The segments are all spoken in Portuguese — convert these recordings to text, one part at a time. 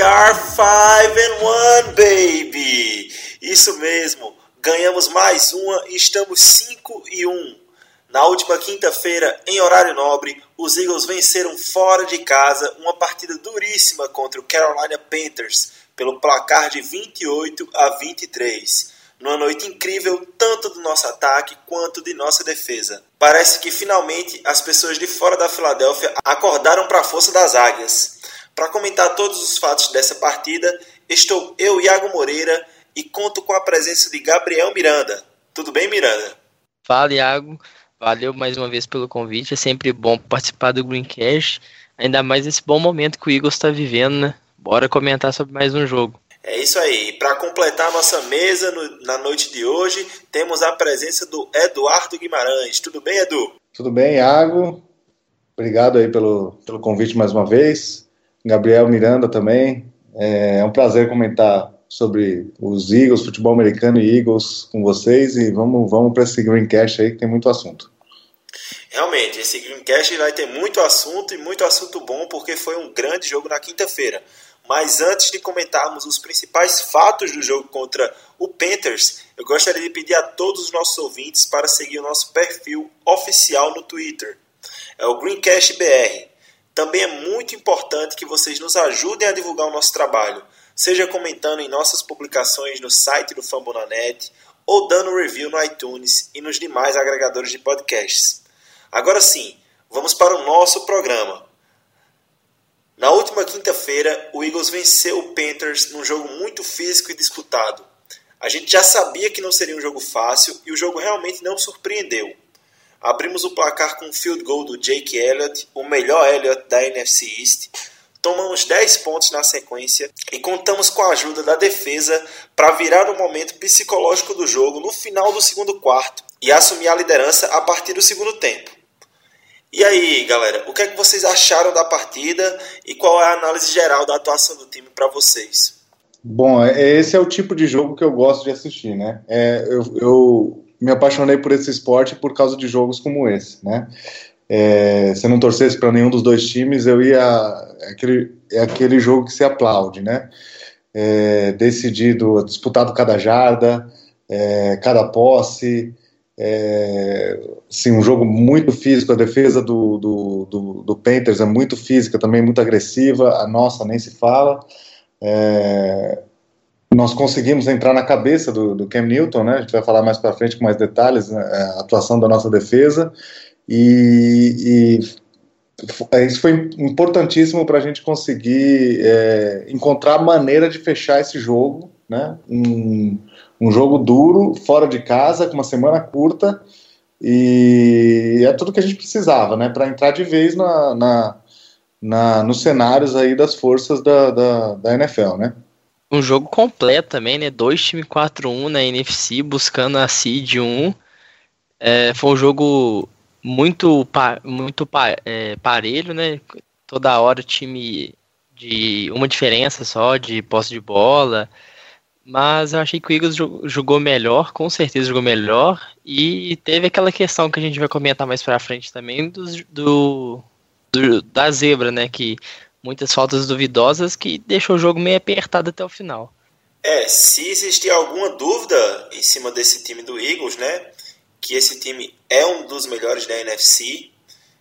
We are five and one, baby! Isso mesmo, ganhamos mais uma e estamos 5 e 1. Um. Na última quinta-feira, em horário nobre, os Eagles venceram fora de casa uma partida duríssima contra o Carolina Panthers pelo placar de 28 a 23 numa noite incrível tanto do nosso ataque quanto de nossa defesa. Parece que finalmente as pessoas de fora da Filadélfia acordaram para a força das águias. Para comentar todos os fatos dessa partida, estou eu, Iago Moreira, e conto com a presença de Gabriel Miranda. Tudo bem, Miranda? Fala, Iago. Valeu mais uma vez pelo convite. É sempre bom participar do Greencast, ainda mais nesse bom momento que o Eagles está vivendo, né? Bora comentar sobre mais um jogo. É isso aí. Para completar a nossa mesa no, na noite de hoje, temos a presença do Eduardo Guimarães. Tudo bem, Edu? Tudo bem, Iago. Obrigado aí pelo, pelo convite mais uma vez. Gabriel Miranda também. É, é um prazer comentar sobre os Eagles, futebol americano e Eagles com vocês e vamos, vamos para esse Greencast aí que tem muito assunto. Realmente, esse Greencast vai ter muito assunto e muito assunto bom porque foi um grande jogo na quinta-feira. Mas antes de comentarmos os principais fatos do jogo contra o Panthers, eu gostaria de pedir a todos os nossos ouvintes para seguir o nosso perfil oficial no Twitter. É o Greencast BR. Também é muito importante que vocês nos ajudem a divulgar o nosso trabalho, seja comentando em nossas publicações no site do Fambonanet ou dando review no iTunes e nos demais agregadores de podcasts. Agora sim, vamos para o nosso programa. Na última quinta-feira, o Eagles venceu o Panthers num jogo muito físico e disputado. A gente já sabia que não seria um jogo fácil e o jogo realmente não surpreendeu. Abrimos o placar com um field goal do Jake Elliott, o melhor Elliott da NFC East. Tomamos 10 pontos na sequência e contamos com a ajuda da defesa para virar o momento psicológico do jogo no final do segundo quarto e assumir a liderança a partir do segundo tempo. E aí, galera, o que é que vocês acharam da partida e qual é a análise geral da atuação do time para vocês? Bom, é, esse é o tipo de jogo que eu gosto de assistir, né? É, eu, eu me apaixonei por esse esporte por causa de jogos como esse, né? É, se eu não torcesse para nenhum dos dois times, eu ia. É aquele, é aquele jogo que se aplaude, né? É, decidido, disputado cada jarda, é, cada posse. É, sim, um jogo muito físico. A defesa do, do, do, do, Panthers é muito física, também muito agressiva. A nossa nem se fala. É, nós conseguimos entrar na cabeça do, do Cam Newton, né? A gente vai falar mais para frente com mais detalhes, né? É, a atuação da nossa defesa e, e é, isso foi importantíssimo para a gente conseguir é, encontrar maneira de fechar esse jogo, né? Um, um jogo duro, fora de casa, com uma semana curta e é tudo que a gente precisava, né? Para entrar de vez na, na, na, nos cenários aí das forças da, da, da NFL, né? Um jogo completo também, né? Dois times 4-1 na NFC buscando a seed 1. É, foi um jogo muito, muito é, parelho, né? Toda hora o time de uma diferença só de posse de bola. Mas eu achei que o Eagles jogou melhor, com certeza jogou melhor. E teve aquela questão que a gente vai comentar mais pra frente também do, do, do da zebra, né? Que muitas faltas duvidosas que deixou o jogo meio apertado até o final. É, se existir alguma dúvida em cima desse time do Eagles, né? Que esse time é um dos melhores da NFC,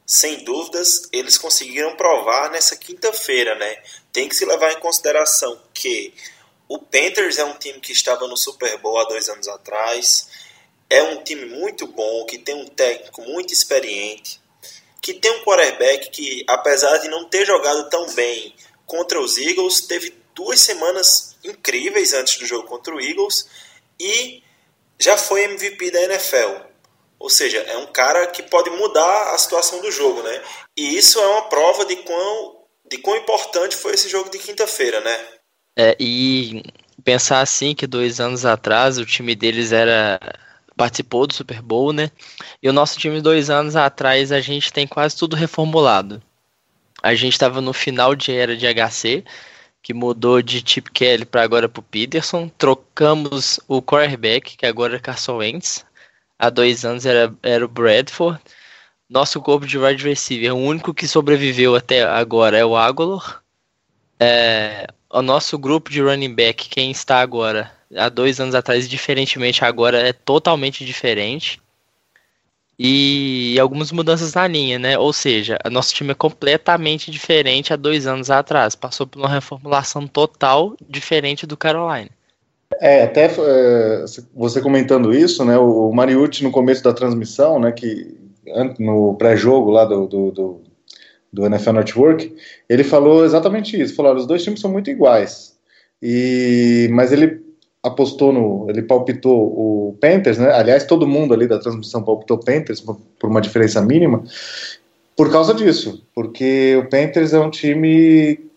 sem dúvidas, eles conseguiram provar nessa quinta-feira, né? Tem que se levar em consideração que o Panthers é um time que estava no Super Bowl há dois anos atrás, é um time muito bom, que tem um técnico muito experiente, que tem um quarterback que, apesar de não ter jogado tão bem contra os Eagles, teve duas semanas incríveis antes do jogo contra o Eagles e já foi MVP da NFL. Ou seja, é um cara que pode mudar a situação do jogo, né? E isso é uma prova de quão, de quão importante foi esse jogo de quinta-feira, né? É, e pensar assim que dois anos atrás o time deles era participou do Super Bowl, né? E o nosso time dois anos atrás a gente tem quase tudo reformulado. A gente estava no final de era de HC, que mudou de Chip Kelly para agora para o Peterson. Trocamos o quarterback, que agora é Carson Wentz. Há dois anos era, era o Bradford. Nosso corpo de wide receiver, o único que sobreviveu até agora é o Agolor. É, o nosso grupo de running back, quem está agora, há dois anos atrás, diferentemente agora, é totalmente diferente. E algumas mudanças na linha, né? Ou seja, nosso time é completamente diferente há dois anos atrás. Passou por uma reformulação total diferente do Carolina. É, até é, você comentando isso, né? O Mariucci no começo da transmissão, né? Que no pré-jogo lá do, do, do, do NFL Network, ele falou exatamente isso. Falou: os dois times são muito iguais. E, mas ele apostou no, ele palpitou o Panthers, né? Aliás, todo mundo ali da transmissão palpitou Panthers por uma diferença mínima, por causa disso, porque o Panthers é um time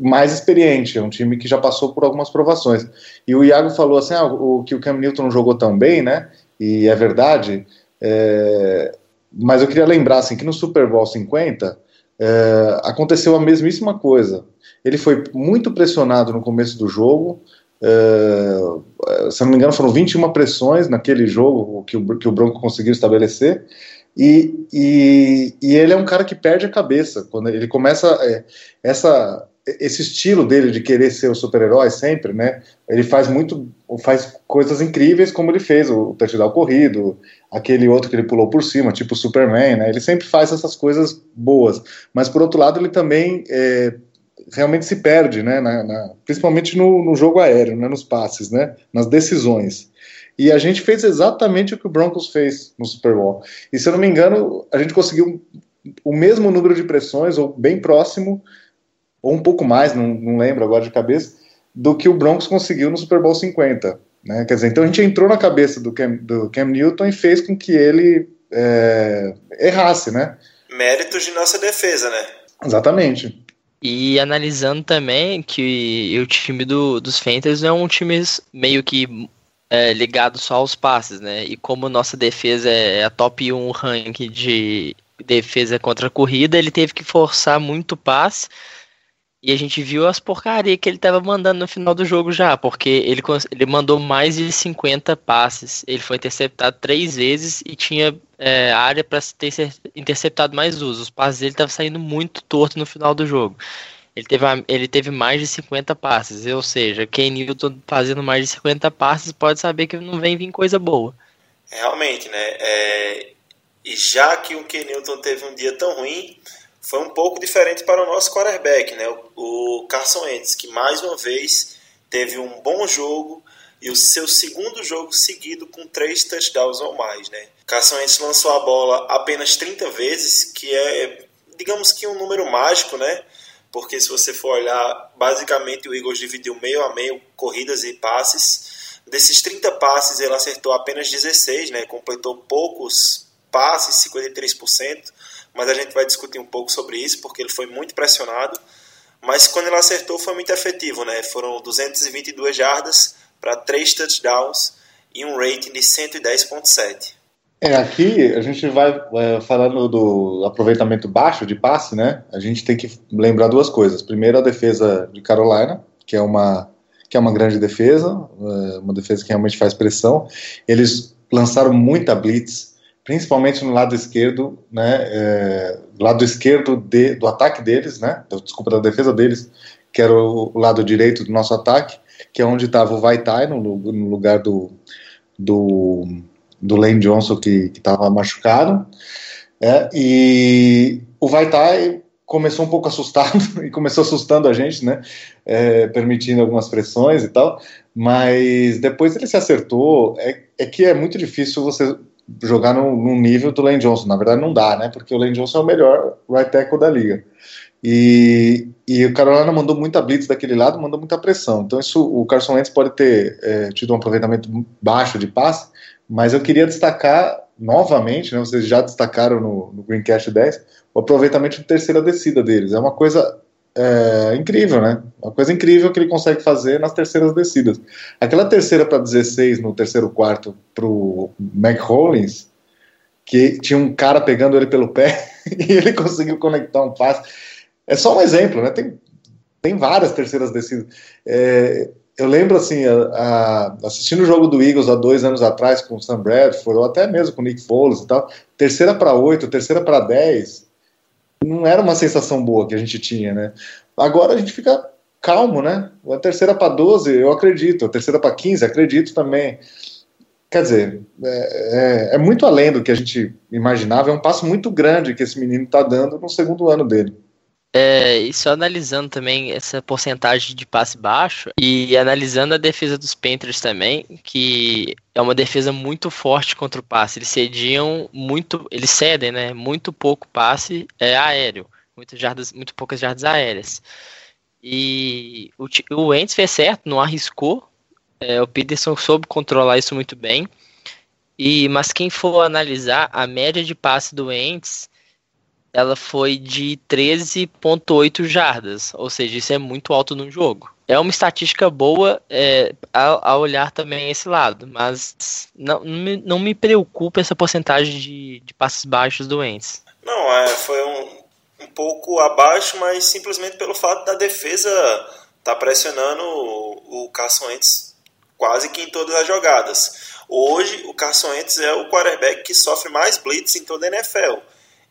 mais experiente, é um time que já passou por algumas provações. E o Iago falou assim, ah, o que o Cam Newton não jogou tão bem, né? E é verdade. É, mas eu queria lembrar assim que no Super Bowl 50 é, aconteceu a mesmíssima coisa. Ele foi muito pressionado no começo do jogo, Uh, se não me engano, foram 21 pressões naquele jogo que o, que o Bronco conseguiu estabelecer. E, e, e, ele é um cara que perde a cabeça. Quando ele começa. É, essa, esse estilo dele de querer ser o super-herói sempre, né? Ele faz muito. faz coisas incríveis, como ele fez o touchdown corrido, aquele outro que ele pulou por cima, tipo o Superman, né? Ele sempre faz essas coisas boas. Mas por outro lado, ele também. É, realmente se perde, né, na, na, principalmente no, no, jogo aéreo, né, nos passes, né, nas decisões. E a gente fez exatamente o que o Broncos fez no Super Bowl. E se eu não me engano, a gente conseguiu o mesmo número de pressões, ou bem próximo, ou um pouco mais, não, não lembro agora de cabeça, do que o Broncos conseguiu no Super Bowl 50. Né? Quer dizer, então a gente entrou na cabeça do Cam, do Cam Newton e fez com que ele é, errasse, né? Méritos de nossa defesa, né? Exatamente. E analisando também que o time do, dos Fantasy é um time meio que é, ligado só aos passes, né? E como nossa defesa é a top 1 rank de defesa contra a corrida, ele teve que forçar muito passe e a gente viu as porcarias que ele estava mandando no final do jogo já, porque ele, ele mandou mais de 50 passes. Ele foi interceptado três vezes e tinha é, área para ter interceptado mais usos. Os passes dele estavam saindo muito torto no final do jogo. Ele teve, ele teve mais de 50 passes, ou seja, quem Newton fazendo mais de 50 passes pode saber que não vem vir coisa boa. Realmente, né? É... E já que o Ken Newton teve um dia tão ruim, foi um pouco diferente para o nosso quarterback, né? o, Carson Wentz, que mais uma vez teve um bom jogo e o seu segundo jogo seguido com três touchdowns ou mais. Né? Carson Wentz lançou a bola apenas 30 vezes, que é, digamos que um número mágico, né? porque se você for olhar, basicamente o Eagles dividiu meio a meio corridas e passes. Desses 30 passes, ele acertou apenas 16, né? completou poucos passes, 53% mas a gente vai discutir um pouco sobre isso, porque ele foi muito pressionado. Mas quando ele acertou, foi muito efetivo, né? Foram 222 jardas para 3 touchdowns e um rating de 110,7. É, aqui a gente vai é, falando do aproveitamento baixo de passe, né? A gente tem que lembrar duas coisas. Primeiro, a defesa de Carolina, que é uma, que é uma grande defesa, é, uma defesa que realmente faz pressão. Eles lançaram muita blitz, principalmente no lado esquerdo, né, é, lado esquerdo de, do ataque deles, né, desculpa, da defesa deles, que era o, o lado direito do nosso ataque, que é onde estava o Vaitai, no, no, lugar do, do, do Lane Johnson, que estava machucado, é, e o Vaitai começou um pouco assustado e começou assustando a gente, né, é, permitindo algumas pressões e tal, mas depois ele se acertou, é, é que é muito difícil você jogar no, no, nível do Lane Johnson. Na verdade, não dá, né? Porque o Lane Johnson é o melhor right tackle da liga. E, e o Carolina mandou muita blitz daquele lado, mandou muita pressão. Então, isso, o Carson Wentz pode ter é, tido um aproveitamento baixo de passe, mas eu queria destacar novamente, né, vocês já destacaram no, no Greencast 10, o aproveitamento de terceira descida deles. É uma coisa é, incrível, né? Uma coisa incrível que ele consegue fazer nas terceiras descidas. Aquela terceira para 16 no terceiro quarto para o McHollins, que tinha um cara pegando ele pelo pé e ele conseguiu conectar um passe. É só um exemplo, né? Tem, tem várias terceiras descidas. É, eu lembro assim, a, a, assistindo o jogo do Eagles há dois anos atrás com o Sam Bradford, ou até mesmo com o Nick Foles e tal, terceira para oito, terceira para dez, não era uma sensação boa que a gente tinha, né? Agora a gente fica calmo, né? A terceira para 12, eu acredito. A terceira para 15, acredito também. Quer dizer, é, é, é, muito além do que a gente imaginava. É um passo muito grande que esse menino está dando no segundo ano dele. É, e só analisando também essa porcentagem de passe baixo e analisando a defesa dos Panthers também, que é uma defesa muito forte contra o passe. Eles cediam muito, eles cedem, né? Muito pouco passe é, aéreo, muitas jardas, muito poucas jardas aéreas. E o, o Wentz fez certo, não arriscou. É, o Peterson soube controlar isso muito bem. E mas quem for analisar a média de passe do Wentz ela foi de 13,8 jardas, ou seja, isso é muito alto no jogo. É uma estatística boa é, a, a, olhar também esse lado, mas não, não, me, não me preocupa essa porcentagem de, de passes baixos doentes. Não, é, foi um, um pouco abaixo, mas simplesmente pelo fato da defesa estar tá pressionando o, o Carson Wentz quase que em todas as jogadas. Hoje, o Carson Wentz é o quarterback que sofre mais blitz em toda a NFL.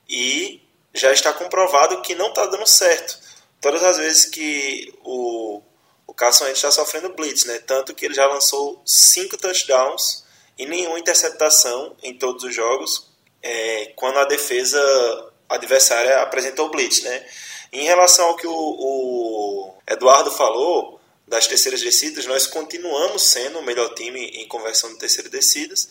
E já está comprovado que não está dando certo. Todas as vezes que o, o Carson Wentz está sofrendo blitz, né? Tanto que ele já lançou cinco touchdowns e nenhuma interceptação em todos os jogos é, quando a defesa adversária apresentou blitz, né? Em relação ao que o, o Eduardo falou das terceiras descidas, nós continuamos sendo o melhor time em conversão de terceiras descidas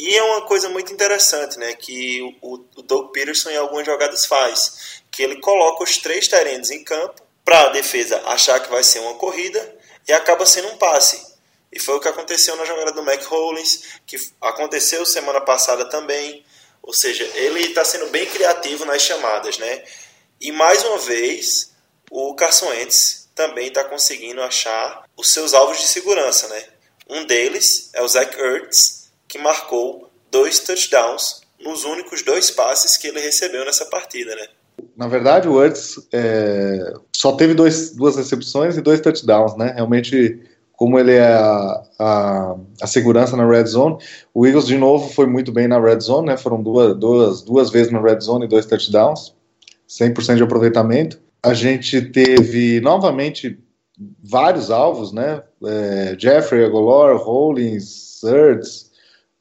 e é uma coisa muito interessante, né, que o, o Doug Peterson em algumas jogadas faz, que ele coloca os três talentos em campo para a defesa achar que vai ser uma corrida e acaba sendo um passe. E foi o que aconteceu na jogada do Mac Hollins, que aconteceu semana passada também. Ou seja, ele está sendo bem criativo nas chamadas, né? E mais uma vez, o Carson Wentz também está conseguindo achar os seus alvos de segurança, né? Um deles é o Zach Ertz, que marcou dois touchdowns nos únicos dois passes que ele recebeu nessa partida, né? Na verdade, o Ertz é, só teve dois, duas recepções e dois touchdowns, né? Realmente, como ele é a, a, a, segurança na red zone, o Eagles de novo foi muito bem na red zone, né? Foram duas, duas, duas vezes na red zone e dois touchdowns, 100% de aproveitamento. A gente teve novamente vários alvos, né? É, Jeffrey, Agolor, Hollins, Ertz,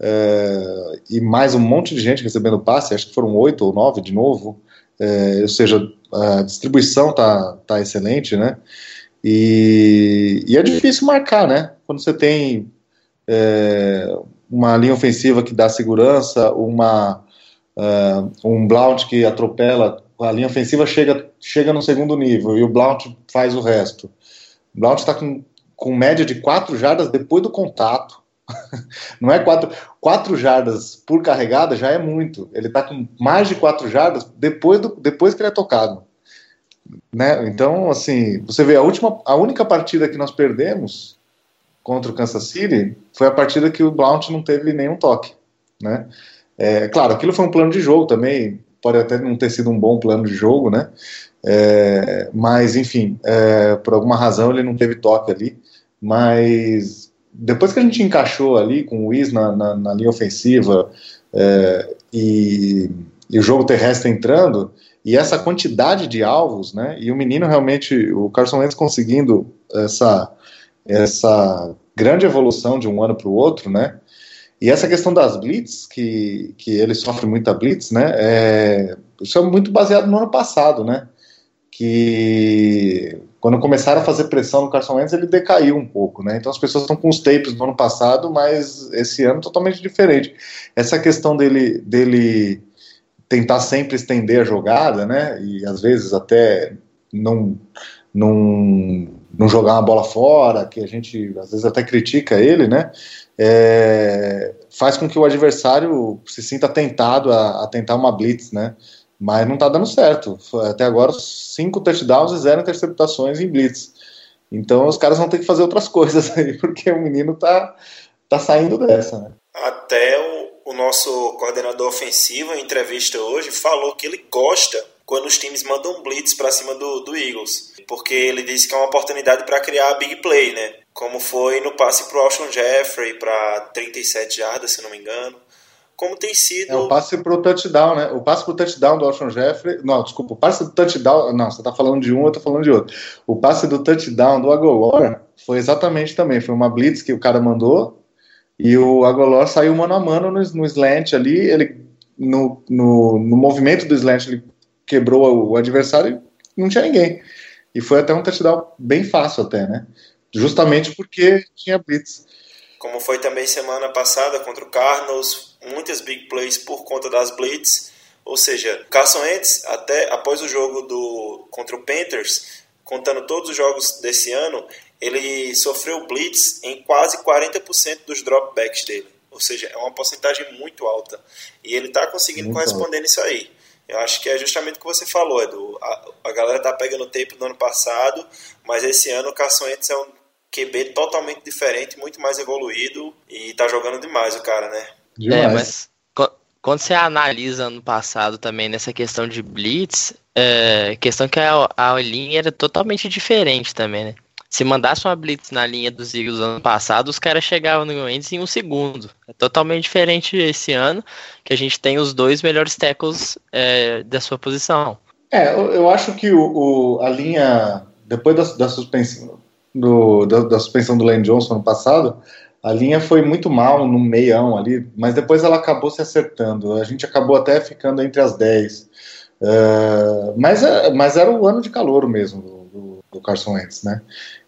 é, e mais um monte de gente recebendo passe, acho que foram oito ou nove de novo, é, ou seja, a distribuição tá, tá excelente, né? E, e é difícil marcar, né? Quando você tem é, uma linha ofensiva que dá segurança, uma, uh, um Blount que atropela, a linha ofensiva chega, chega no segundo nível e o Blount faz o resto. O Blount está com, com média de quatro jardas depois do contato, Não é quatro, quatro jardas por carregada já é muito. Ele está com mais de quatro jardas depois, do, depois que ele é tocado. Né? Então, assim, você vê a última, a única partida que nós perdemos contra o Kansas City foi a partida que o Blount não teve nenhum toque, né? É, claro, aquilo foi um plano de jogo também, pode até não ter sido um bom plano de jogo, né? É, mas, enfim, é, por alguma razão ele não teve toque ali, mas depois que a gente encaixou ali com o Wiz na, na, na linha ofensiva é, e, e, o jogo terrestre entrando, e essa quantidade de alvos, né, e o menino realmente, o Carson Wentz conseguindo essa, essa grande evolução de um ano para o outro, né, e essa questão das blitz, que, que ele sofre muita blitz, né, é, isso é muito baseado no ano passado, né, que quando começaram a fazer pressão no Carson Wentz, ele decaiu um pouco, né? Então as pessoas estão com os tapes do ano passado, mas esse ano totalmente diferente. Essa questão dele, dele tentar sempre estender a jogada, né? E às vezes até não, não, não jogar uma bola fora, que a gente às vezes até critica ele, né? É, faz com que o adversário se sinta tentado a, a tentar uma blitz, né? Mas não está dando certo. Até agora, cinco touchdowns e zero interceptações em blitz. Então os caras vão ter que fazer outras coisas aí, porque o menino tá, tá saindo dessa, né? Até o, o nosso coordenador ofensivo, em entrevista hoje, falou que ele gosta quando os times mandam blitz para cima do, do Eagles, porque ele disse que é uma oportunidade para criar a big play, né? Como foi no passe pro Alshon Jeffrey para 37 jardas, se não me engano como tem sido. É o passe pro touchdown, né? O passe pro touchdown do Alshon Jeffrey. Não, desculpa, o passe do touchdown. Não, você tá falando de um, eu tô falando de outro. O passe do touchdown do Agolor foi exatamente também. Foi uma blitz que o cara mandou e o Agolor saiu mano a mano no, no slant ali. Ele, no, no, no movimento do slant, ele quebrou o, adversário e não tinha ninguém. E foi até um touchdown bem fácil, até, né? Justamente porque tinha blitz. Como foi também semana passada contra o Cardinals, muitas big plays por conta das blitz. Ou seja, Carson Wentz, até após o jogo do contra o Panthers, contando todos os jogos desse ano, ele sofreu blitz em quase 40% dos dropbacks dele. Ou seja, é uma porcentagem muito alta. E ele está conseguindo muito corresponder nisso aí. Eu acho que é justamente o que você falou, Edu. A, a galera tá pegando o tempo do ano passado, mas esse ano o Carson Wentz é um QB totalmente diferente, muito mais evoluído e tá jogando demais o cara, né? Demais. É, mas quando você analisa ano passado também nessa questão de blitz, é, questão que a, a linha era totalmente diferente também, né? Se mandasse uma blitz na linha dos Eagles ano passado, os caras chegavam no Wentz em um segundo. É totalmente diferente esse ano, que a gente tem os dois melhores tackles é, da sua posição. É, eu, eu acho que o, o, a linha, depois da, da suspensão do, da, da, suspensão do Lane Johnson no passado, a linha foi muito mal no meião ali, mas depois ela acabou se acertando. A gente acabou até ficando entre as 10. Uh, mas, é, mas era o ano de calor mesmo do, do, do, Carson Wentz, né?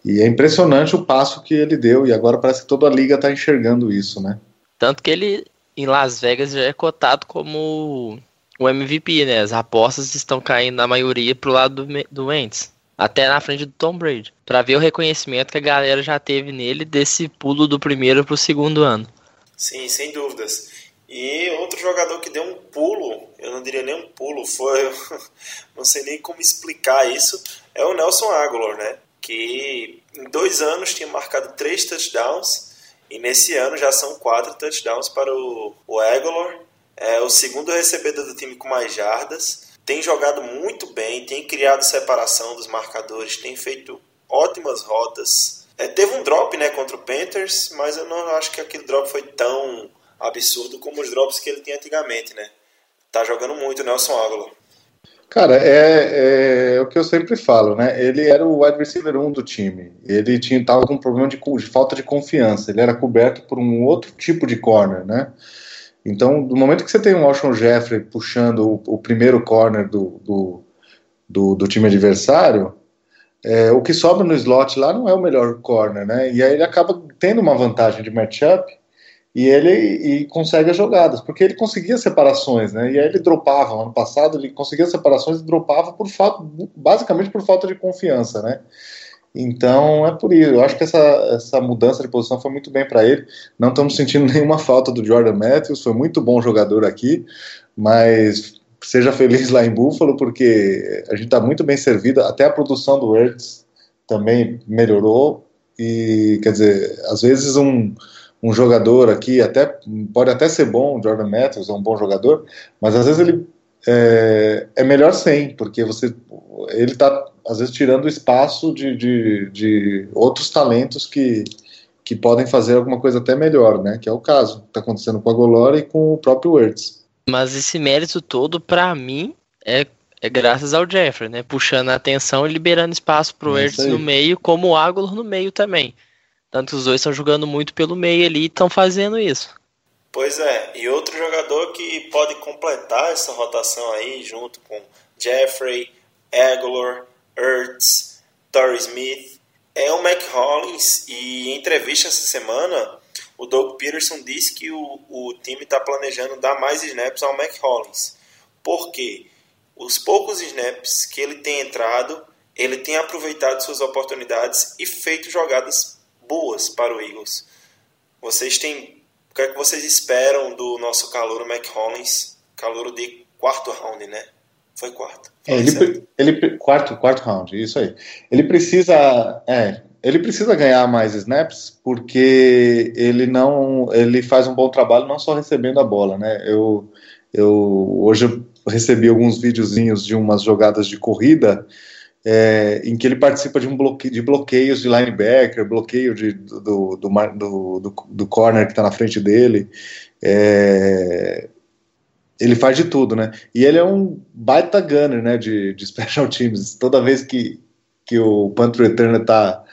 E é impressionante o passo que ele deu, e agora parece que toda a liga está enxergando isso, né? Tanto que ele, em Las Vegas, já é cotado como o MVP, né? As apostas estão caindo na maioria pro lado do, do Wentz até na frente do Tom Brady, para ver o reconhecimento que a galera já teve nele desse pulo do primeiro para o segundo ano. Sim, sem dúvidas. E outro jogador que deu um pulo, eu não diria nem um pulo, foi, não sei nem como explicar isso, é o Nelson Aguilar, né? Que em dois anos tinha marcado três touchdowns e nesse ano já são quatro touchdowns para o, o Aguilar. É o segundo recebedor do time com mais jardas tem jogado muito bem, tem criado separação dos marcadores, tem feito ótimas rotas. É, teve um drop né, contra o Panthers, mas eu não acho que aquele drop foi tão absurdo como os drops que ele tinha antigamente, né? Tá jogando muito Nelson Aguilar. Cara, é, é, o que eu sempre falo, né? Ele era o wide receiver 1 do time. Ele tinha, tava com um problema de, de falta de confiança. Ele era coberto por um outro tipo de corner, né? Então, do momento que você tem um Alshon Jeffrey puxando o, o primeiro corner do, do, do, do time adversário, é, o que sobra no slot lá não é o melhor corner, né? E aí ele acaba tendo uma vantagem de matchup e ele e consegue as jogadas, porque ele conseguia separações, né? E aí ele dropava. Ano passado ele conseguia separações e dropava por falta, basicamente por falta de confiança, né? Então é por isso. Eu acho que essa, essa mudança de posição foi muito bem para ele. Não estamos sentindo nenhuma falta do Jordan Matthews. Foi muito bom jogador aqui, mas seja feliz lá em Buffalo porque a gente está muito bem servido. Até a produção do Words também melhorou e quer dizer, às vezes um um jogador aqui até pode até ser bom, o Jordan Matthews é um bom jogador, mas às vezes ele é, é melhor sem, porque você ele está às vezes tirando espaço de, de, de, outros talentos que, que podem fazer alguma coisa até melhor, né? Que é o caso que está acontecendo com a Golora e com o próprio Words. Mas esse mérito todo, para mim, é, é graças ao Jeffrey, né? Puxando a atenção e liberando espaço pro é Words no meio, como o Agolor no meio também. Tanto que os dois estão jogando muito pelo meio ali e estão fazendo isso. Pois é, e outro jogador que pode completar essa rotação aí, junto com Jeffrey, Aguilar, Ertz, Torrey Smith, é o Mac Hollins e em entrevista essa semana o Doug Peterson disse que o, o time está planejando dar mais snaps ao Mac Hollins. Porque os poucos snaps que ele tem entrado, ele tem aproveitado suas oportunidades e feito jogadas boas para o Eagles. Vocês têm O que é que vocês esperam do nosso calouro Mac Hollins? Calouro de quarto round, né? Foi quarto. É, ele, ele, quarto, quarto round, isso aí. Ele precisa, é, ele precisa ganhar mais snaps porque ele não, ele faz um bom trabalho não só recebendo a bola, né? Eu, eu hoje eu recebi alguns videozinhos de umas jogadas de corrida é, em que ele participa de um bloqueio, de bloqueios de linebacker, bloqueio de, do, do, do, do, do corner que está na frente dele. É, ele faz de tudo, né? E ele é um baita gunner, né? De, de special teams. Toda vez que, que o punt returner tá,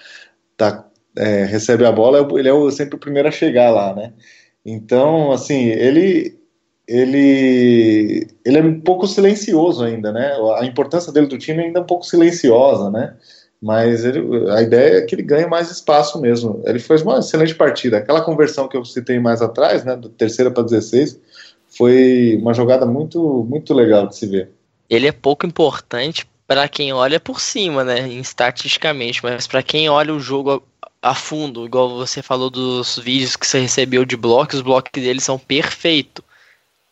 tá, é, recebe a bola, ele é sempre o primeiro a chegar lá, né? Então, assim, ele ele ele é um pouco silencioso ainda, né? A importância dele do time ainda é um pouco silenciosa, né? Mas ele, a ideia é que ele ganhe mais espaço mesmo. Ele fez uma excelente partida. Aquela conversão que eu citei mais atrás, né, do terceira para 16, foi uma jogada muito, muito legal de se ver. Ele é pouco importante para quem olha por cima, né, estatisticamente, mas para quem olha o jogo a, fundo, igual você falou dos vídeos que você recebeu de blocos, os blocos dele são perfeitos.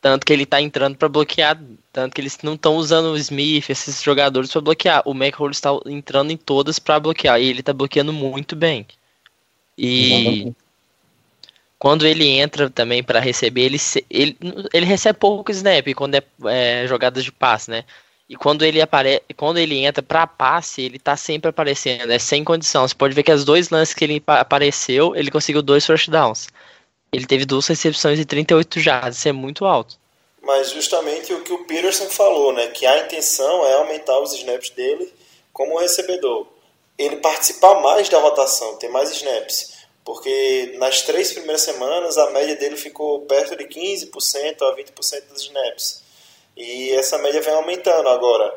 Tanto que ele tá entrando para bloquear, tanto que eles não estão usando o Smith, esses jogadores para bloquear. O McHole está entrando em todas para bloquear e ele tá bloqueando muito bem. E quando ele entra também para receber, ele, ele, ele recebe pouco snap quando é, é jogadas de passe, né? E quando ele apare... quando ele entra para passe, ele tá sempre aparecendo, é sem condição. Você pode ver que as dois lances que ele apareceu, ele conseguiu dois first downs. Ele teve duas recepções e 38 jardas, isso é muito alto. Mas justamente o que o Peterson falou, né, que a intenção é aumentar os snaps dele como recebedor. Ele participar mais da rotação, ter mais snaps porque nas três primeiras semanas a média dele ficou perto de 15% a 20% dos snaps. E essa média vem aumentando agora,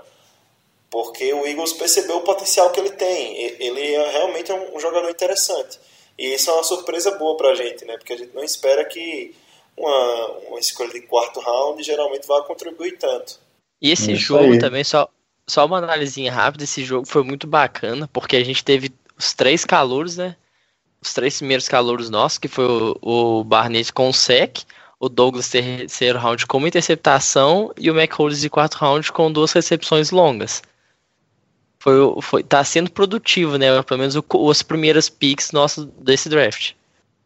porque o Eagles percebeu o potencial que ele tem. Ele é realmente um jogador interessante. E isso é uma surpresa boa pra gente, né? Porque a gente não espera que uma, uma escolha de quarto round geralmente vá contribuir tanto. E esse isso jogo aí. também, só, só uma análise rápida, esse jogo foi muito bacana, porque a gente teve os três calouros, né? Os três primeiros calouros nossos, que foi o, o Barnett com o sec, o Douglas terceiro round com uma interceptação e o McCollis de quarto round com duas recepções longas. Foi, foi, tá sendo produtivo, né? Pelo menos o, as primeiras picks nossos desse draft.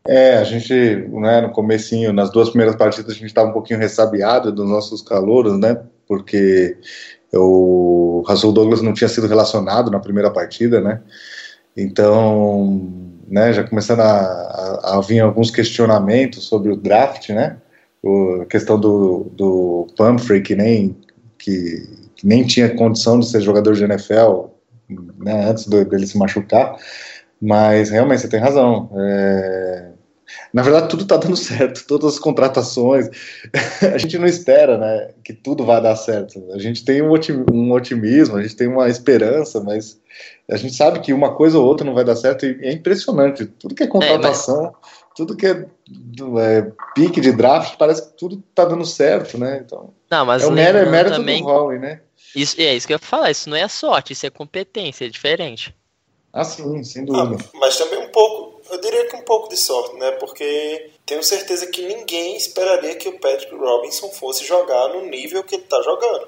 É, a gente, né, no comecinho, nas duas primeiras partidas, a gente estava um pouquinho ressabiado dos nossos calouros, né? Porque o Russell Douglas não tinha sido relacionado na primeira partida, né? Então, né, já começando a, a, a, vir alguns questionamentos sobre o draft, né, o, a questão do, do Pumphrey, que nem, que, que, nem tinha condição de ser jogador de NFL né, antes do, dele se machucar, mas realmente você tem razão. É, na verdade, tudo está dando certo, todas as contratações. a gente não espera né, que tudo vá dar certo. A gente tem um otimismo, a gente tem uma esperança, mas a gente sabe que uma coisa ou outra não vai dar certo e é impressionante. Tudo que é contratação, é, mas... tudo que é, é, pique de draft, parece que tudo está dando certo, né? Então, não, mas é o mérito, mérito também... do Howie, né? Isso, é isso que eu ia falar, isso não é sorte, isso é competência, é diferente. Ah, sim, sem dúvida. Ah, mas também um pouco, eu diria que um pouco de sorte, né? Porque tenho certeza que ninguém esperaria que o Patrick Robinson fosse jogar no nível que ele está jogando.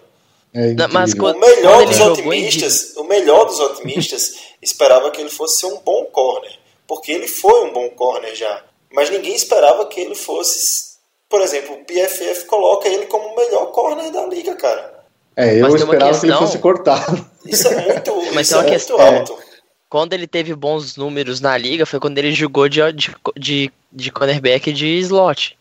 É Não, mas quando, o melhor dos otimistas, o melhor dos otimistas esperava que ele fosse ser um bom corner, porque ele foi um bom corner já. Mas ninguém esperava que ele fosse, por exemplo, o PFF coloca ele como o melhor corner da liga, cara. É, eu mas esperava questão... que ele fosse cortado. Isso é muito, mas isso é muito alto. É. Quando ele teve bons números na liga foi quando ele jogou de, de, de, de cornerback de slot.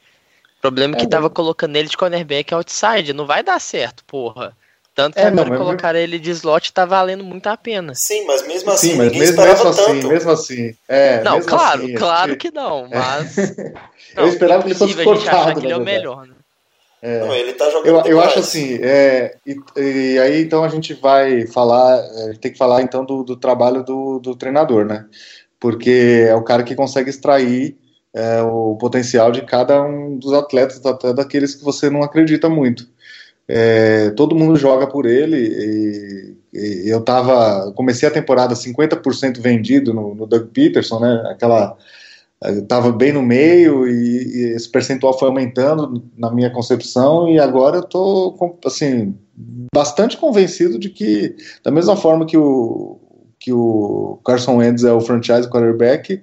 O problema é que é, tava colocando ele de cornerback outside. Não vai dar certo, porra. Tanto que é, agora não, colocar ele de slot tá valendo muito a pena. Sim, mas mesmo assim, Sim, mas mesmo, mesmo assim, mesmo assim. É, não, mesmo claro, assim, claro que não, mas. não, eu esperava que ele fosse cortado. Que ele é o melhor, né? É, não, ele tá jogando eu, eu acho assim, é, e, e, aí então a gente vai falar, é, tem que falar então do, do trabalho do, do, treinador, né? Porque é o cara que consegue extrair é, o potencial de cada um dos atletas, até daqueles que você não acredita muito. É, todo mundo joga por ele e, e, eu tava comecei a temporada 50% vendido no, no Doug Peterson, né? Aquela estava bem no meio e, e, esse percentual foi aumentando na minha concepção e agora eu tô assim bastante convencido de que da mesma forma que o que o Carson Wentz é o franchise quarterback,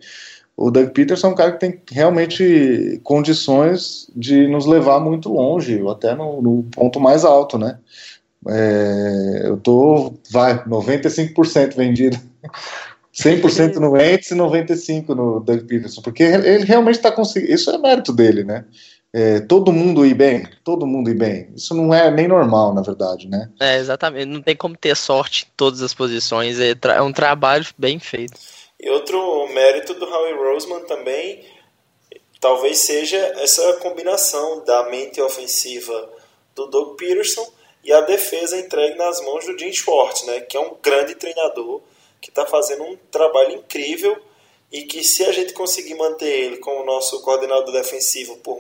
o Doug Peterson é um cara que tem realmente condições de nos levar muito longe, até no, no ponto mais alto, né? É, eu tô, vai, 95% vendido 100% no Wentz e 95% no Doug Peterson, porque ele realmente está conseguindo. Isso é mérito dele, né? É, todo mundo ir bem, todo mundo ir bem. Isso não é nem normal, na verdade, né? É, exatamente. Não tem como ter sorte em todas as posições. É, é um trabalho bem feito. E outro mérito do Howie Roseman também talvez seja essa combinação da mente ofensiva do Doug Peterson e a defesa entregue nas mãos do Jim Schwartz, né? Que é um grande treinador que está fazendo um trabalho incrível e que se a gente conseguir manter ele como nosso coordenador defensivo por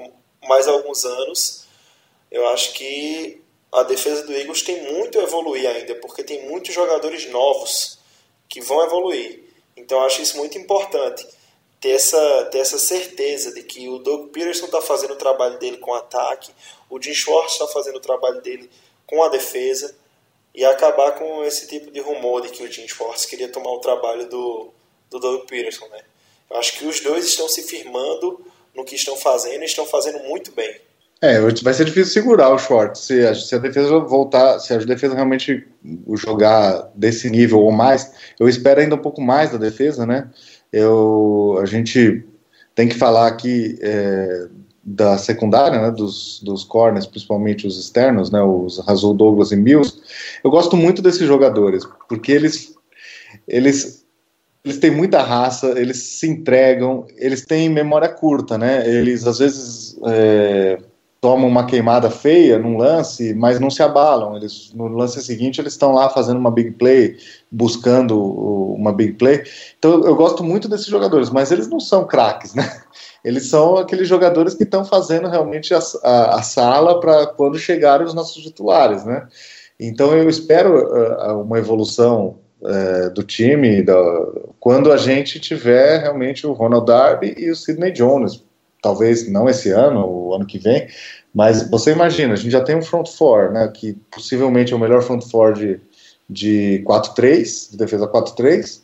mais alguns anos, eu acho que a defesa do Eagles tem muito a evoluir ainda, porque tem muitos jogadores novos que vão evoluir. Então eu acho isso muito importante, ter essa, ter essa certeza de que o Doug Peterson está fazendo o trabalho dele com ataque, o Jim Schwartz está fazendo o trabalho dele com a defesa, e acabar com esse tipo de rumor de que o Jim Schwartz queria tomar o trabalho do, do Doug Peterson, né? Eu acho que os dois estão se firmando no que estão fazendo e estão fazendo muito bem. É, vai ser difícil segurar o Schwartz se a, se a defesa voltar, se a defesa realmente jogar desse nível ou mais. Eu espero ainda um pouco mais da defesa, né? Eu, a gente tem que falar aqui é, da secundária, né, dos, dos corners, principalmente os externos, né, os Razul Douglas e Mills, eu gosto muito desses jogadores, porque eles, eles, eles têm muita raça, eles se entregam, eles têm memória curta, né, eles às vezes é, tomam uma queimada feia num lance, mas não se abalam, eles, no lance seguinte eles estão lá fazendo uma big play, buscando uma big play, então eu gosto muito desses jogadores, mas eles não são craques, né, eles são aqueles jogadores que estão fazendo realmente a, a, a sala para quando chegarem os nossos titulares, né? Então eu espero uh, uma evolução uh, do time da, quando a gente tiver realmente o Ronald Darby e o Sidney Jones, talvez não esse ano, o ano que vem, mas você imagina, a gente já tem um front four, né, que possivelmente é o melhor front four de, de 4-3, de defesa 4-3,